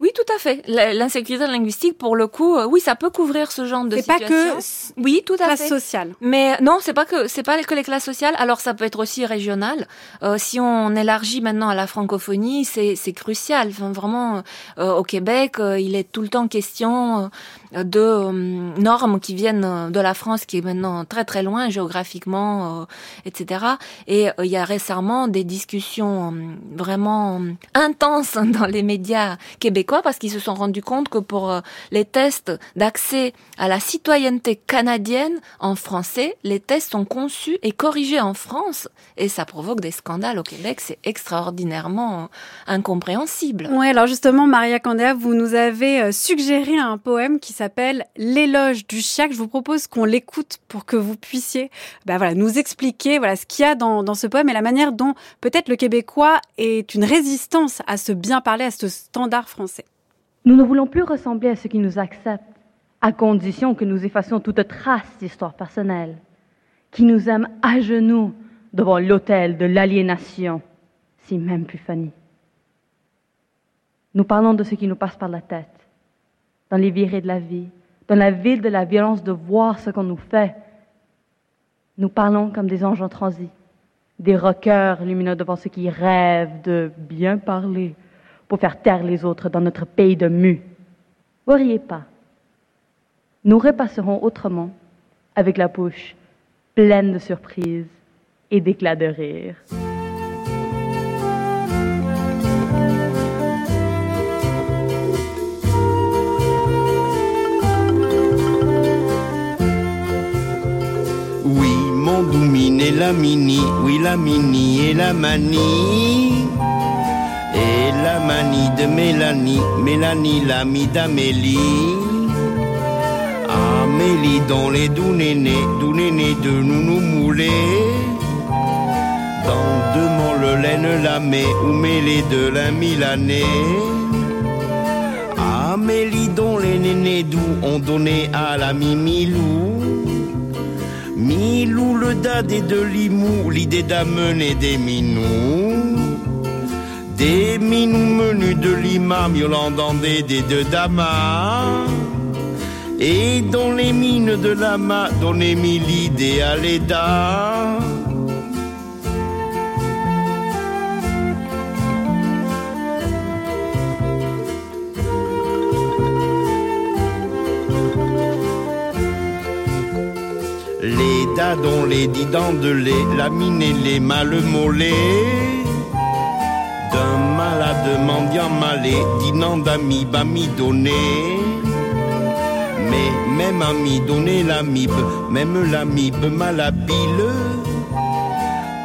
Oui, tout à fait. L'insécurité linguistique, pour le coup, euh, oui, ça peut couvrir ce genre de situation. C'est pas que oui, tout à classe fait. sociale. Mais non, c'est pas que c'est pas que les classes sociales. Alors ça peut être aussi régional. Euh, si on élargit maintenant à la francophonie, c'est c'est crucial. Enfin, vraiment, euh, au Québec, euh, il est tout le temps question de normes qui viennent de la France, qui est maintenant très très loin géographiquement, etc. Et il y a récemment des discussions vraiment intenses dans les médias québécois parce qu'ils se sont rendus compte que pour euh, les tests d'accès à la citoyenneté canadienne en français, les tests sont conçus et corrigés en France et ça provoque des scandales au Québec. C'est extraordinairement incompréhensible. Oui, alors justement, Maria Candéa, vous nous avez euh, suggéré un poème qui s'appelle L'éloge du chiac. Je vous propose qu'on l'écoute pour que vous puissiez bah voilà, nous expliquer voilà, ce qu'il y a dans, dans ce poème et la manière dont peut-être le québécois est une résistance à ce bien parler, à ce standard français. Nous ne voulons plus ressembler à ceux qui nous acceptent, à condition que nous effacions toute trace d'histoire personnelle, qui nous aiment à genoux devant l'autel de l'aliénation, si même plus funny. Nous parlons de ce qui nous passe par la tête, dans les virées de la vie, dans la ville de la violence de voir ce qu'on nous fait. Nous parlons comme des anges en transit, des rockeurs lumineux devant ceux qui rêvent de bien parler, pour faire taire les autres dans notre pays de mu. Vous riez pas. Nous repasserons autrement avec la bouche pleine de surprises et d'éclats de rire. La mini, oui la mini et la manie. Et la manie de Mélanie, Mélanie l'amie d'Amélie. Amélie dans les doux nénés, doux nénés de nous mouler. Dans deux le laine lamé ou mêlé de la milanée. Amélie dont les nénés doux ont donné à l'ami Milou. Milou le dadé de Limou, l'idée d'amener des minous. Des minou menus de Lima, dans des de Dama. Et dans les mines de Lama, les mili des Aleda. Dadons, les didans de lait, la mine et les mâles mollets d'un malade mendiant malé, dînant d'amis, bami donné. Mais même ami donné l'amib, même l'amib malhabile.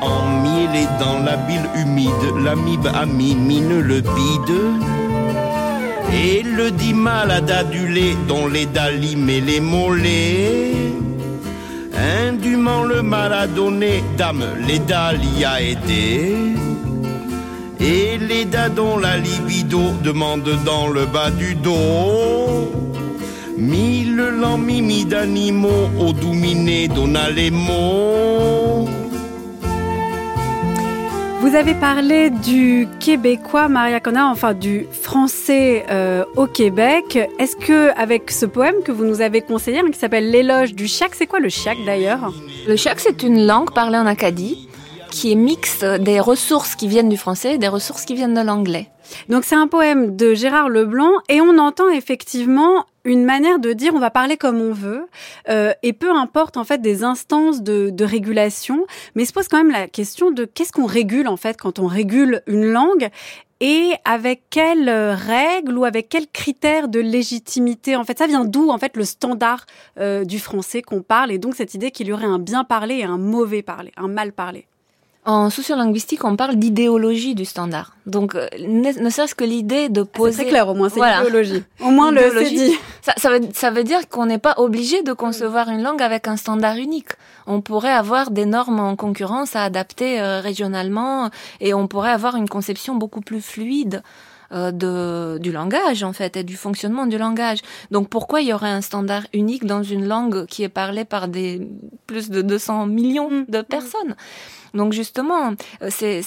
En miel dans la bile humide, l'amib ami mine le bide. Et le dit malade adulé, dont les dalim et les mollets. Indûment le malade donné, dame, les a été. Et les dadons, la libido, demande dans le bas du dos. Mille mimi d'animaux, au dominé, donna les mots. Vous avez parlé du québécois Maria Connard, enfin du français euh, au Québec. Est-ce que avec ce poème que vous nous avez conseillé, hein, qui s'appelle l'éloge du chiac, c'est quoi le chiac d'ailleurs? Le chiac, c'est une langue parlée en Acadie qui est mixte des ressources qui viennent du français et des ressources qui viennent de l'anglais. Donc c'est un poème de Gérard Leblanc et on entend effectivement une manière de dire on va parler comme on veut euh, et peu importe en fait des instances de, de régulation, mais se pose quand même la question de qu'est-ce qu'on régule en fait quand on régule une langue et avec quelles règles ou avec quels critères de légitimité En fait, ça vient d'où en fait le standard euh, du français qu'on parle et donc cette idée qu'il y aurait un bien parlé et un mauvais parler, un mal parlé? En sociolinguistique, on parle d'idéologie du standard. Donc, euh, ne, serait-ce que l'idée de poser... C'est clair, au moins, c'est l'idéologie. Au moins, le c'est Ça, ça, veut, ça veut dire qu'on n'est pas obligé de concevoir une langue avec un standard unique. On pourrait avoir des normes en concurrence à adapter euh, régionalement et on pourrait avoir une conception beaucoup plus fluide euh, de, du langage en fait et du fonctionnement du langage. Donc pourquoi il y aurait un standard unique dans une langue qui est parlée par des plus de 200 millions mm. de personnes? Donc justement, euh, c'est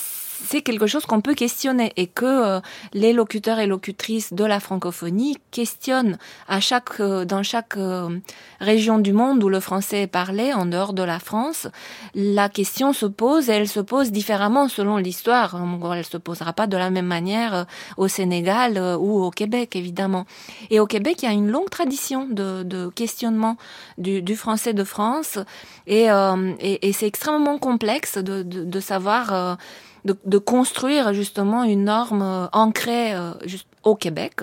c'est quelque chose qu'on peut questionner et que euh, les locuteurs et locutrices de la francophonie questionnent à chaque euh, dans chaque euh, région du monde où le français est parlé en dehors de la France, la question se pose et elle se pose différemment selon l'histoire. Elle se posera pas de la même manière au Sénégal ou au Québec évidemment. Et au Québec, il y a une longue tradition de, questionnement du, français de France et, et, c'est extrêmement complexe de, de savoir de, construire justement une norme euh, ancrée euh, au Québec.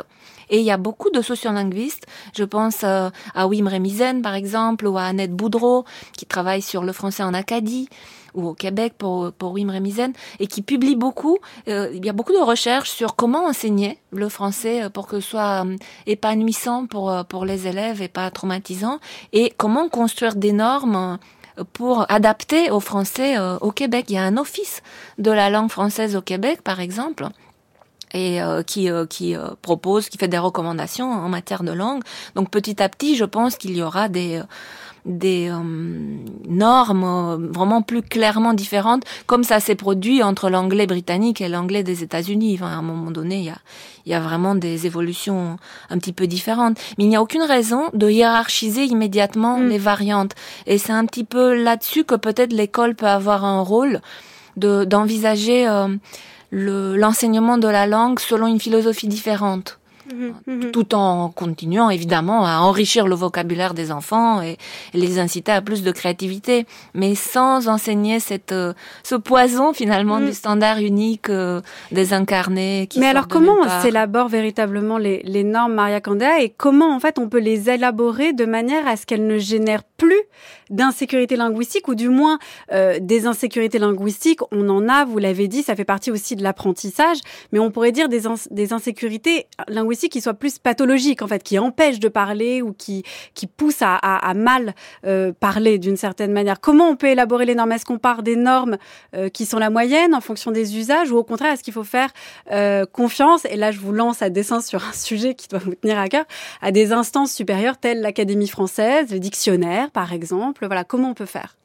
Et il y a beaucoup de sociolinguistes, je pense euh, à Wim Remizen par exemple, ou à Annette Boudreau, qui travaille sur le français en Acadie, ou au Québec pour, pour Wim Remizen, et qui publie beaucoup, il y a beaucoup de recherches sur comment enseigner le français pour que ce soit épanouissant pour, pour les élèves et pas traumatisant, et comment construire des normes pour adapter au français euh, au Québec. Il y a un office de la langue française au Québec, par exemple et euh, qui, euh, qui propose, qui fait des recommandations en matière de langue. Donc petit à petit, je pense qu'il y aura des des euh, normes euh, vraiment plus clairement différentes, comme ça s'est produit entre l'anglais britannique et l'anglais des États-Unis. Enfin, à un moment donné, il y a, y a vraiment des évolutions un petit peu différentes. Mais il n'y a aucune raison de hiérarchiser immédiatement mm. les variantes. Et c'est un petit peu là-dessus que peut-être l'école peut avoir un rôle de d'envisager euh, l'enseignement de la langue selon une philosophie différente. Mhm. tout en continuant évidemment à enrichir le vocabulaire des enfants et, les inciter à plus de créativité, mais sans enseigner cette euh, ce poison finalement mhm. du standard unique euh, des incarnés. mais alors comment on s'élabore véritablement les, les normes Maria Candea et comment en fait on peut les élaborer de manière à ce qu'elles ne génèrent plus d'insécurité linguistique ou du moins euh, des insécurités linguistiques. On en a, vous l'avez dit, ça fait partie aussi de l'apprentissage, mais on pourrait dire des, insécurités linguistiques qui soient plus pathologiques en fait, qui empêchent de parler ou qui qui poussent à, à, mal euh, parler d'une certaine manière. Comment on peut élaborer les normes? Est-ce qu'on part des normes euh, qui sont la moyenne en fonction des usages ou au contraire est-ce qu'il faut faire confiance? Et là, je vous lance à dessein sur un sujet qui doit vous tenir à cœur à des instances supérieures telles l'Académie française, le dictionnaire par exemple voilà, comment on peut faire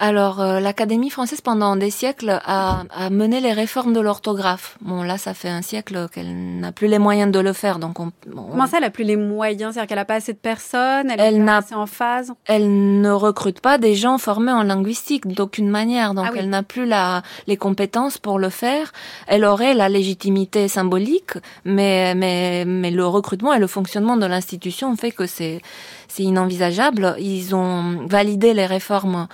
alors, euh, l'Académie française, pendant des siècles, a, a, mené les réformes de l'orthographe. Bon, là, ça fait un siècle qu'elle n'a plus les moyens de le faire. Donc, on, on... Comment ça, elle n'a plus les moyens? C'est-à-dire qu'elle n'a pas assez de personnes Elle, elle n'a pas assez en phase? Elle ne recrute pas des gens formés en linguistique d'aucune manière. Donc, ah oui. elle n'a plus la, les compétences pour le faire. Elle aurait la légitimité symbolique, mais, mais, mais le recrutement et le fonctionnement de l'institution fait que c'est inenvisageable. Ils ont validé les réformes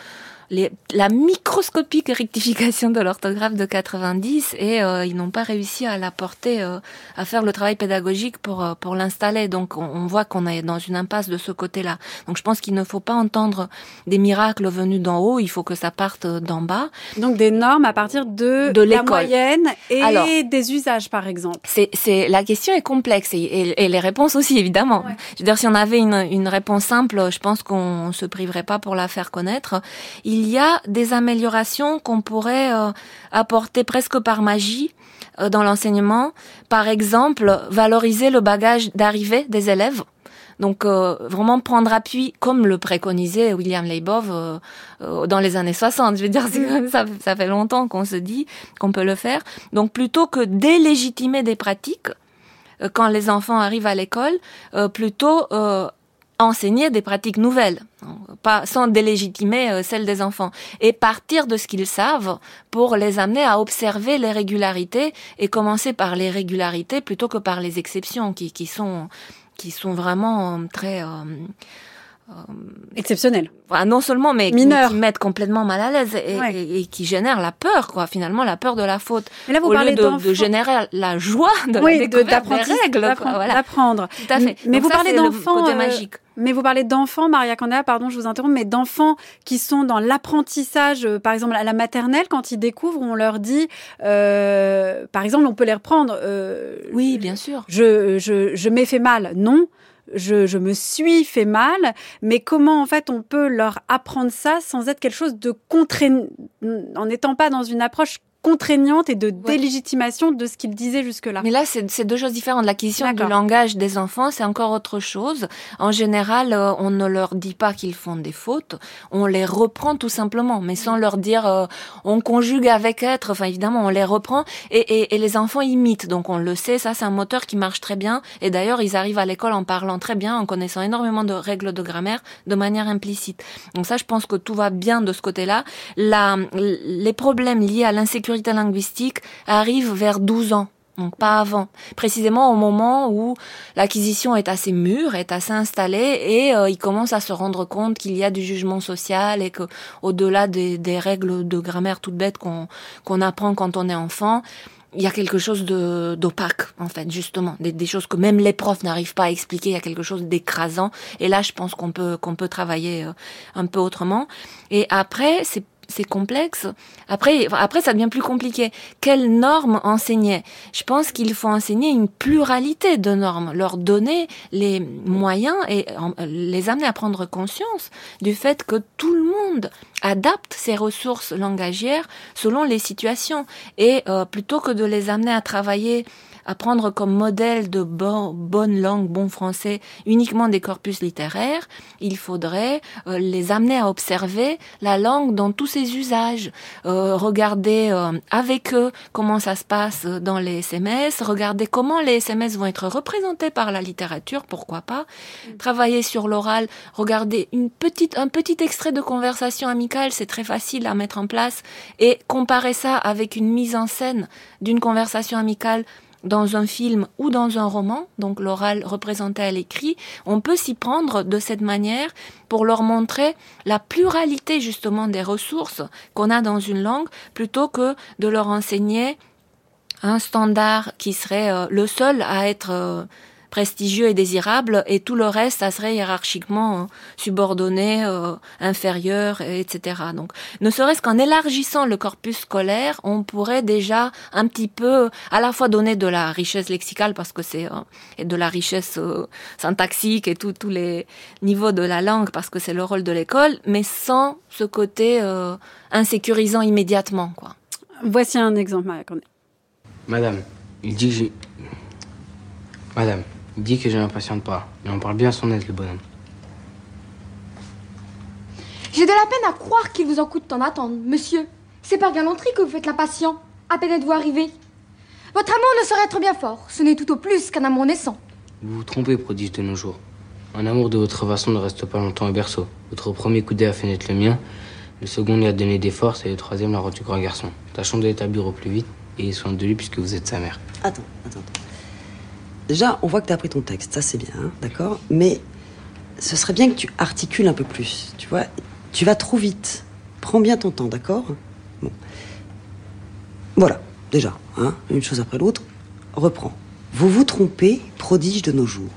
les, la microscopique rectification de l'orthographe de 90 et euh, ils n'ont pas réussi à l'apporter, euh, à faire le travail pédagogique pour euh, pour l'installer. Donc on, on voit qu'on est dans une impasse de ce côté-là. Donc je pense qu'il ne faut pas entendre des miracles venus d'en haut, il faut que ça parte d'en bas. Donc des normes à partir de, de la moyenne et Alors, des usages par exemple. C'est c'est la question est complexe et, et, et les réponses aussi évidemment. Ouais. Je veux dire si on avait une une réponse simple, je pense qu'on se priverait pas pour la faire connaître. Il il y a des améliorations qu'on pourrait euh, apporter presque par magie euh, dans l'enseignement. Par exemple, valoriser le bagage d'arrivée des élèves. Donc euh, vraiment prendre appui, comme le préconisait William Leibov euh, euh, dans les années 60. Je veux dire, ça, ça fait longtemps qu'on se dit qu'on peut le faire. Donc plutôt que délégitimer des pratiques quand les enfants arrivent à l'école, plutôt enseigner des pratiques nouvelles, pas sans délégitimer euh, celles des enfants, et partir de ce qu'ils savent pour les amener à observer les régularités et commencer par les régularités plutôt que par les exceptions qui, qui sont qui sont vraiment très euh, euh, exceptionnel. Enfin, non seulement, mais Mineur. Qui, mettent complètement mal à l'aise et, ouais. et, et, qui génèrent la peur, quoi. Finalement, la peur de la faute. Mais là, vous Au parlez lieu de, de, générer la joie de oui, la découverte des règles, d'apprendre. Voilà. Tout à fait. Mais Donc vous ça, parlez d'enfants. Euh, magique. Mais vous parlez d'enfants, Maria Candela, pardon, je vous interromps, mais d'enfants qui sont dans l'apprentissage, euh, par exemple à la maternelle, quand ils découvrent, on leur dit, euh, par exemple, on peut les reprendre. Euh, oui, bien sûr. Je, je, je m'ai fait mal, non je, je, me suis fait mal, mais comment en fait on peut leur apprendre ça sans être quelque chose de contraignant, en n'étant pas dans une approche contraignante et de ouais. délégitimation de ce qu'il disait jusque-là. Mais là, c'est deux choses différentes. L'acquisition du langage des enfants, c'est encore autre chose. En général, euh, on ne leur dit pas qu'ils font des fautes, on les reprend tout simplement, mais sans leur dire euh, on conjugue avec être. Enfin, évidemment, on les reprend et, et, et les enfants imitent. Donc, on le sait, ça, c'est un moteur qui marche très bien. Et d'ailleurs, ils arrivent à l'école en parlant très bien, en connaissant énormément de règles de grammaire de manière implicite. Donc ça, je pense que tout va bien de ce côté-là. Les problèmes liés à l'insécurité linguistique arrive vers 12 ans. Donc pas avant, précisément au moment où l'acquisition est assez mûre, est assez installée et euh, il commence à se rendre compte qu'il y a du jugement social et que au-delà des, règles de grammaire toutes bêtes qu'on qu'on apprend quand on est enfant, il y a quelque chose de d'opaque en fait justement. Des, des, choses que même les profs n'arrivent pas à expliquer il y a quelque chose d'écrasant. Et là je pense qu'on peut qu'on peut travailler euh, un peu autrement. Et après c'est c'est complexe. Après, après, ça devient plus compliqué. Quelles normes enseigner? Je pense qu'il faut enseigner une pluralité de normes, leur donner les moyens et les amener à prendre conscience du fait que tout le monde adapte ses ressources langagières selon les situations. Et euh, plutôt que de les amener à travailler à prendre comme modèle de bon, bonne langue, bon français, uniquement des corpus littéraires, il faudrait euh, les amener à observer la langue dans tous ses usages, euh, regarder euh, avec eux comment ça se passe dans les SMS, regarder comment les SMS vont être représentés par la littérature, pourquoi pas, mmh. travailler sur l'oral, regarder une petite, un petit extrait de conversation amicale, c'est très facile à mettre en place, et comparer ça avec une mise en scène d'une conversation amicale dans un film ou dans un roman, donc l'oral représenté à l'écrit, on peut s'y prendre de cette manière pour leur montrer la pluralité justement des ressources qu'on a dans une langue plutôt que de leur enseigner un standard qui serait euh, le seul à être euh, prestigieux et désirable, et tout le reste, ça serait hiérarchiquement euh, subordonné, euh, inférieur, etc. Donc, ne serait-ce qu'en élargissant le corpus scolaire, on pourrait déjà un petit peu, à la fois donner de la richesse lexicale, parce que c'est euh, et de la richesse euh, syntaxique et tous les niveaux de la langue, parce que c'est le rôle de l'école, mais sans ce côté euh, insécurisant immédiatement, quoi. Voici un exemple, Maria Madame, il dit que j'ai... Madame, il dit que je n'impatiente pas, mais on parle bien à son aide, le bonhomme. J'ai de la peine à croire qu'il vous en coûte tant d'attendre, monsieur. C'est par galanterie que vous faites l'impatient. À peine êtes-vous arrivé. Votre amour ne saurait être bien fort. Ce n'est tout au plus qu'un amour naissant. Vous vous trompez, prodige de nos jours. Un amour de votre façon ne reste pas longtemps au berceau. Votre premier coup d'œil a fait naître le mien, le second lui a donné des forces et le troisième l'a rendu grand garçon. Tâchons de l'établir au plus vite et soin de lui puisque vous êtes sa mère. Attends, attends, attends. Déjà, on voit que tu as appris ton texte, ça c'est bien, hein, d'accord? Mais ce serait bien que tu articules un peu plus, tu vois? Tu vas trop vite. Prends bien ton temps, d'accord? Bon. Voilà, déjà, hein, une chose après l'autre. Reprends. Vous vous trompez, prodige de nos jours.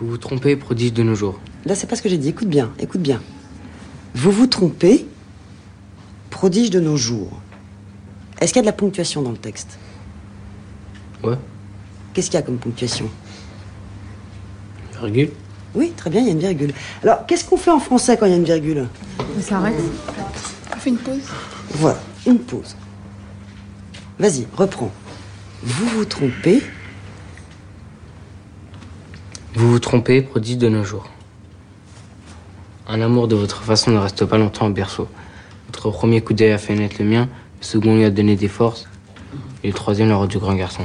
Vous vous trompez, prodige de nos jours. Là, c'est pas ce que j'ai dit. Écoute bien, écoute bien. Vous vous trompez, prodige de nos jours. Est-ce qu'il y a de la ponctuation dans le texte? Ouais. Qu'est-ce qu'il y a comme ponctuation? Virgule Oui, très bien, il y a une virgule. Alors, qu'est-ce qu'on fait en français quand il y a une virgule? On s'arrête. On fait une pause. Voilà, une pause. Vas-y, reprends. Vous vous trompez, Vous vous trompez, prodige de nos jours. Un amour de votre façon ne reste pas longtemps au berceau. Votre premier coup d'œil a fait naître le mien, le second lui a donné des forces, et le troisième l'a rendu grand garçon.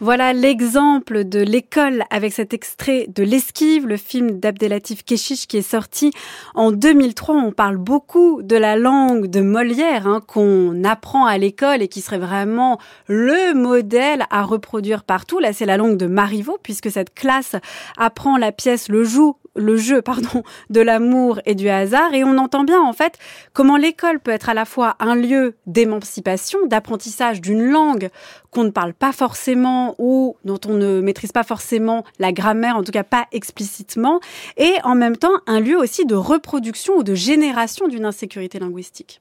Voilà l'exemple de l'école avec cet extrait de L'Esquive, le film d'Abdelatif Keshish qui est sorti en 2003. On parle beaucoup de la langue de Molière hein, qu'on apprend à l'école et qui serait vraiment le modèle à reproduire partout. Là, c'est la langue de Marivaux puisque cette classe apprend la pièce, le joue le jeu pardon de l'amour et du hasard et on entend bien en fait comment l'école peut être à la fois un lieu d'émancipation, d'apprentissage d'une langue qu'on ne parle pas forcément ou dont on ne maîtrise pas forcément la grammaire, en tout cas pas explicitement, et en même temps un lieu aussi de reproduction ou de génération d'une insécurité linguistique.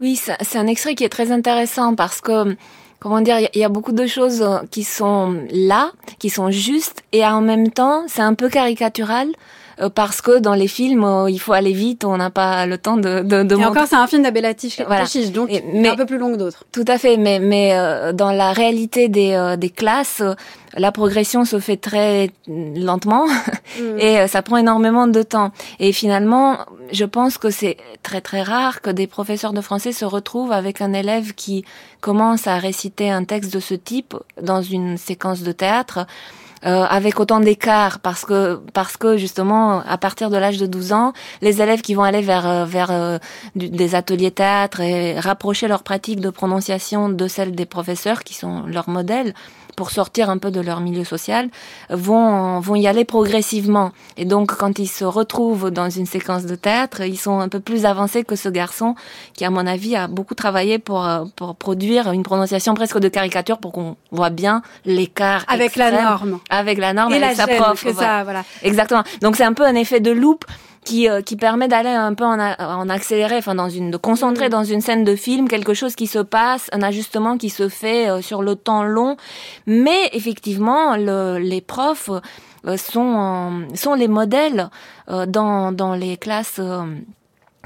Oui, c'est un extrait qui est très intéressant parce que comment dire, il y, a beaucoup de choses euh, qui sont là, qui sont justes, et en même temps, c'est un peu caricatural parce que dans les films, euh, il faut aller vite, on n'a pas le temps de. de, de et encore, c'est un film d'Abelatif voilà. donc mais, un peu plus long que d'autres. Tout à fait, mais mais euh, dans la réalité des euh, des classes, la progression se fait très lentement mm. et ça prend énormément de temps. Et finalement, je pense que c'est très très rare que des professeurs de français se retrouvent avec un élève qui commence à réciter un texte de ce type dans une séquence de théâtre euh, avec autant d'écart parce que parce que justement à partir de l'âge de 12 ans, les élèves qui vont aller vers euh, vers euh, des ateliers théâtre et rapprocher leur pratique de prononciation de celle des professeurs qui sont leurs modèles pour sortir un peu de leur milieu social, vont, vont y aller progressivement. Et donc, quand ils se retrouvent dans une séquence de théâtre, ils sont un peu plus avancés que ce garçon qui, à mon avis, a beaucoup travaillé pour, euh, pour produire une prononciation presque de caricature pour qu'on voit bien l'écart. Avec la norme. Avec la norme et, la sa prof. Que ça, voilà. Exactement. Donc, c'est un peu un effet de loupe qui, euh, qui permet d'aller un peu en, en accéléré, enfin dans une, de concentrer mm. dans une scène de film quelque chose qui se passe, un ajustement qui se fait euh, sur le temps long. Mais effectivement, le, les profs euh, sont, sont les modèles dans, dans les classes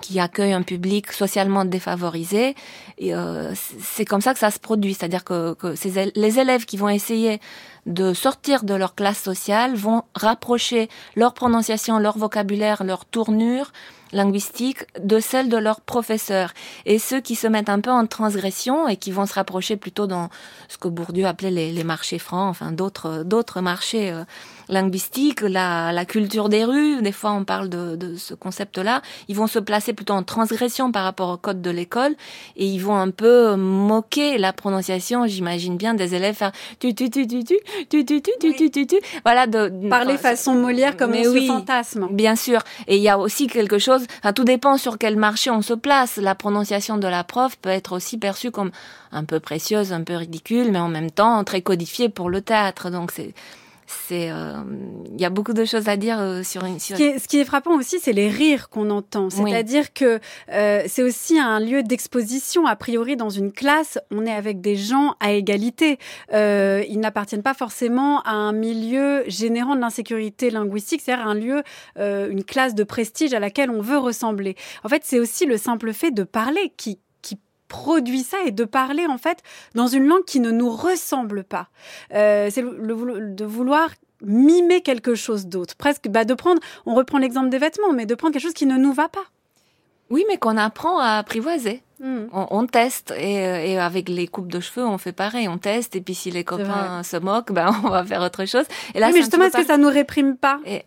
qui accueillent un public socialement défavorisé. Et euh, c'est comme ça que ça se produit, c'est-à-dire que, que les élèves qui vont essayer de sortir de leur classe sociale vont rapprocher leur prononciation, leur vocabulaire, leur tournure linguistique de celle de leurs professeurs. Et ceux qui se mettent un peu en transgression et qui vont se rapprocher plutôt dans ce que Bourdieu appelait les, marchés francs, enfin d'autres d'autres marchés euh, linguistiques, la, la, culture des rues, des fois on parle de, de ce concept-là, ils vont se placer plutôt en transgression par rapport au code de l'école et ils vont un peu moquer la prononciation, j'imagine bien, des élèves faire tu tu tu tu tu tu tu tu tu tu tu tu voilà de parler façon Molière comme un oui, fantasme. Bien sûr, et il y a aussi quelque chose, enfin, tout dépend sur quel marché on se place. La prononciation de la prof peut être aussi perçue comme un peu précieuse, un peu ridicule, mais en même temps très codifiée pour le théâtre. Donc c'est c'est il euh, y a beaucoup de choses à dire euh, sur une sur... Ce, qui est, ce qui est frappant aussi c'est les rires qu'on entend. C'est-à-dire oui. que euh, c'est aussi un lieu d'exposition. A priori dans une classe on est avec des gens à égalité. Euh, ils n'appartiennent pas forcément à un milieu générant de l'insécurité linguistique c'est-à-dire un lieu euh, une classe de prestige à laquelle on veut ressembler. En fait c'est aussi le simple fait de parler qui produit ça et de parler en fait dans une langue qui ne nous ressemble pas. Euh, c'est le, de vouloir mimer quelque chose d'autre, presque bah, de prendre, on reprend l'exemple des vêtements, mais de prendre quelque chose qui ne nous va pas. Oui, mais qu'on apprend à apprivoiser. Hmm. On, on teste et, euh, et avec les coupes de cheveux, on fait pareil. On teste et puis si les copains se moquent, ben on va faire autre chose. Et là, Oui, mais justement, est-ce que ça nous réprime pas? Et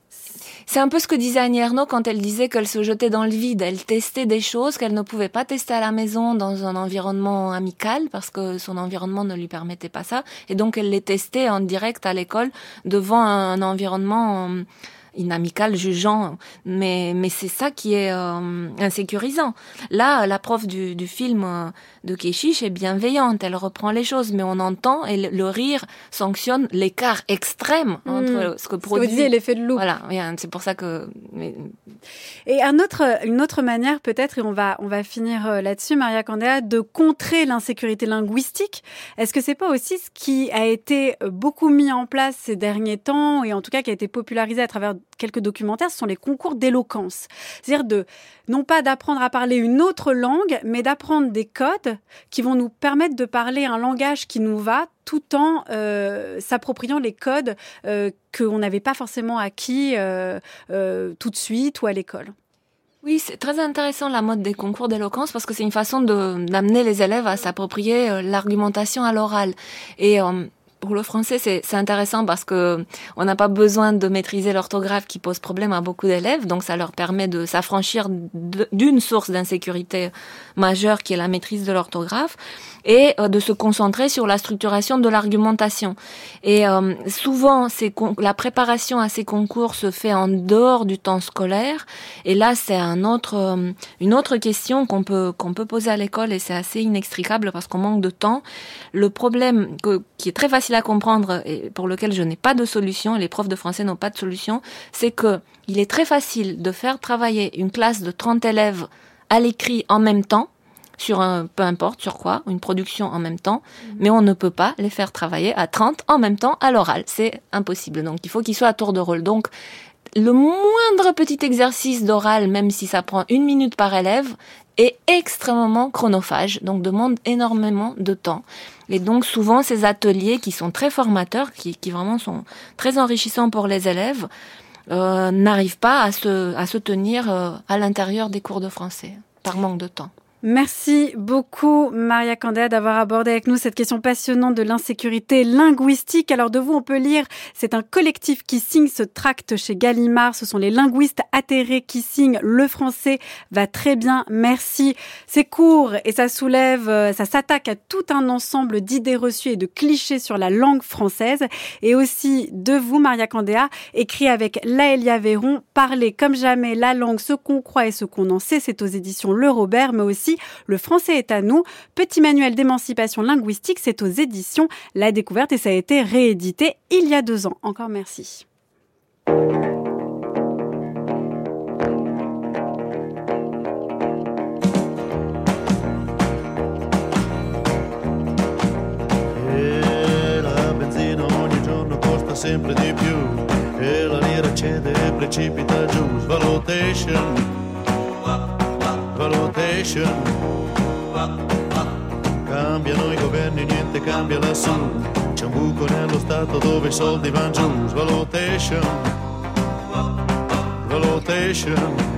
c'est un peu ce que disait Annie Ernaux quand elle disait qu'elle se jetait dans le vide. Elle testait des choses qu'elle ne pouvait pas tester à la maison dans un environnement amical parce que son environnement ne lui permettait pas ça. Et donc elle les testait en direct à l'école devant un environnement euh, inamical, jugeant. Mais, mais c'est ça qui est euh, insécurisant. Là, la prof du, du film euh, de Keshish est bienveillante. Elle reprend les choses, mais on entend et le, le rire sanctionne l'écart extrême entre Hmm. ce que Ce que produit vous disiez, l'effet de loupe. voilà, c'est pour ça que. mais- Et un autre, une autre manière peut-être, et on va, on va finir euh, là-dessus, Maria Candéa, de contrer l'insécurité linguistique. Est-ce que c'est pas aussi ce qui a été euh, beaucoup mis en place ces derniers temps, et en tout cas qui a été popularisé à travers quelques documentaires, ce sont les concours d'éloquence. C'est-à-dire de, non pas d'apprendre à parler une autre langue, mais d'apprendre des codes qui vont nous permettre de parler un langage qui nous va tout en euh, s'appropriant les codes euh, qu'on n'avait pas forcément acquis euh, tout de suite ou à l'école. Oui, c'est très intéressant la mode des concours d'éloquence parce que c'est une façon d'amener les élèves à s'approprier l'argumentation à l'oral. Et pour le français, c'est intéressant parce que on n'a pas besoin de maîtriser l'orthographe qui pose problème à beaucoup d'élèves, donc ça leur permet de s'affranchir d'une source d'insécurité majeure qui est la maîtrise de l'orthographe et euh, de se concentrer sur la structuration de l'argumentation. Et euh, souvent, la préparation à ces concours se fait en dehors du temps scolaire. Et là, c'est euh, une autre question qu'on peut poser à l'école et c'est assez inextricable parce qu'on manque de temps. Le problème qui est très facile à comprendre et pour lequel je n'ai pas de solution, et les profs de français n'ont pas de solution, c'est que il est très facile de faire travailler une classe de 30 élèves à l'écrit en même temps sur un peu importe sur quoi, une production en même temps, mais on ne peut pas les faire travailler à 30 en même temps à l'oral, c'est impossible. Donc il faut qu'ils soient à tour de rôle. Donc le moindre petit exercice d'oral, même si ça prend une minute par élève, est extrêmement chronophage, donc demande énormément de temps. Et donc souvent ces ateliers qui sont très formateurs, qui, qui vraiment sont très enrichissants pour les élèves, euh, n'arrivent pas à se, à se tenir euh, à l'intérieur des cours de français, par manque de temps. Merci beaucoup, Maria Candéa, d'avoir abordé avec nous cette question passionnante de l'insécurité linguistique. Alors, de vous, on peut lire, c'est un collectif qui signe ce tract chez Gallimard. Ce sont les linguistes atterrés qui signent Le français va très bien, merci. C'est court et ça soulève, euh, ça s'attaque à tout un ensemble d'idées reçues et de clichés sur la langue française. Et aussi, de vous, Maria Candéa, écrit avec Laëlia Véron, Parler comme jamais la langue, ce qu'on croit et ce qu'on en sait. C'est aux éditions Le Robert, mais aussi le français est à nous. Petit manuel d'émancipation linguistique, c'est aux éditions La Découverte et ça a été réédité il y a deux ans. Encore merci. La valutation. Cambiano i governi, niente cambia lassù. C'è un buco nello stato dove i soldi vanno giù. Svalutation, valutation.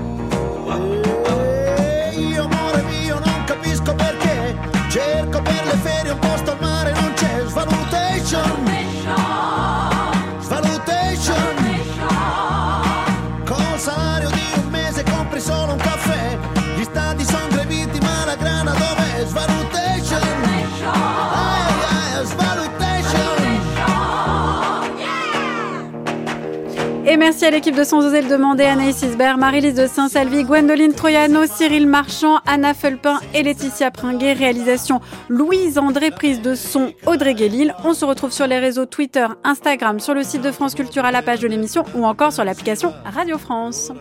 Et merci à l'équipe de Sans oser le demander, Anaïs Isbert, Marie-Lise de Saint-Salvi, Gwendoline Troyano, Cyril Marchand, Anna Felpin et Laetitia Pringuet. Réalisation Louise André, prise de son Audrey Guélil. On se retrouve sur les réseaux Twitter, Instagram, sur le site de France Culture à la page de l'émission ou encore sur l'application Radio France.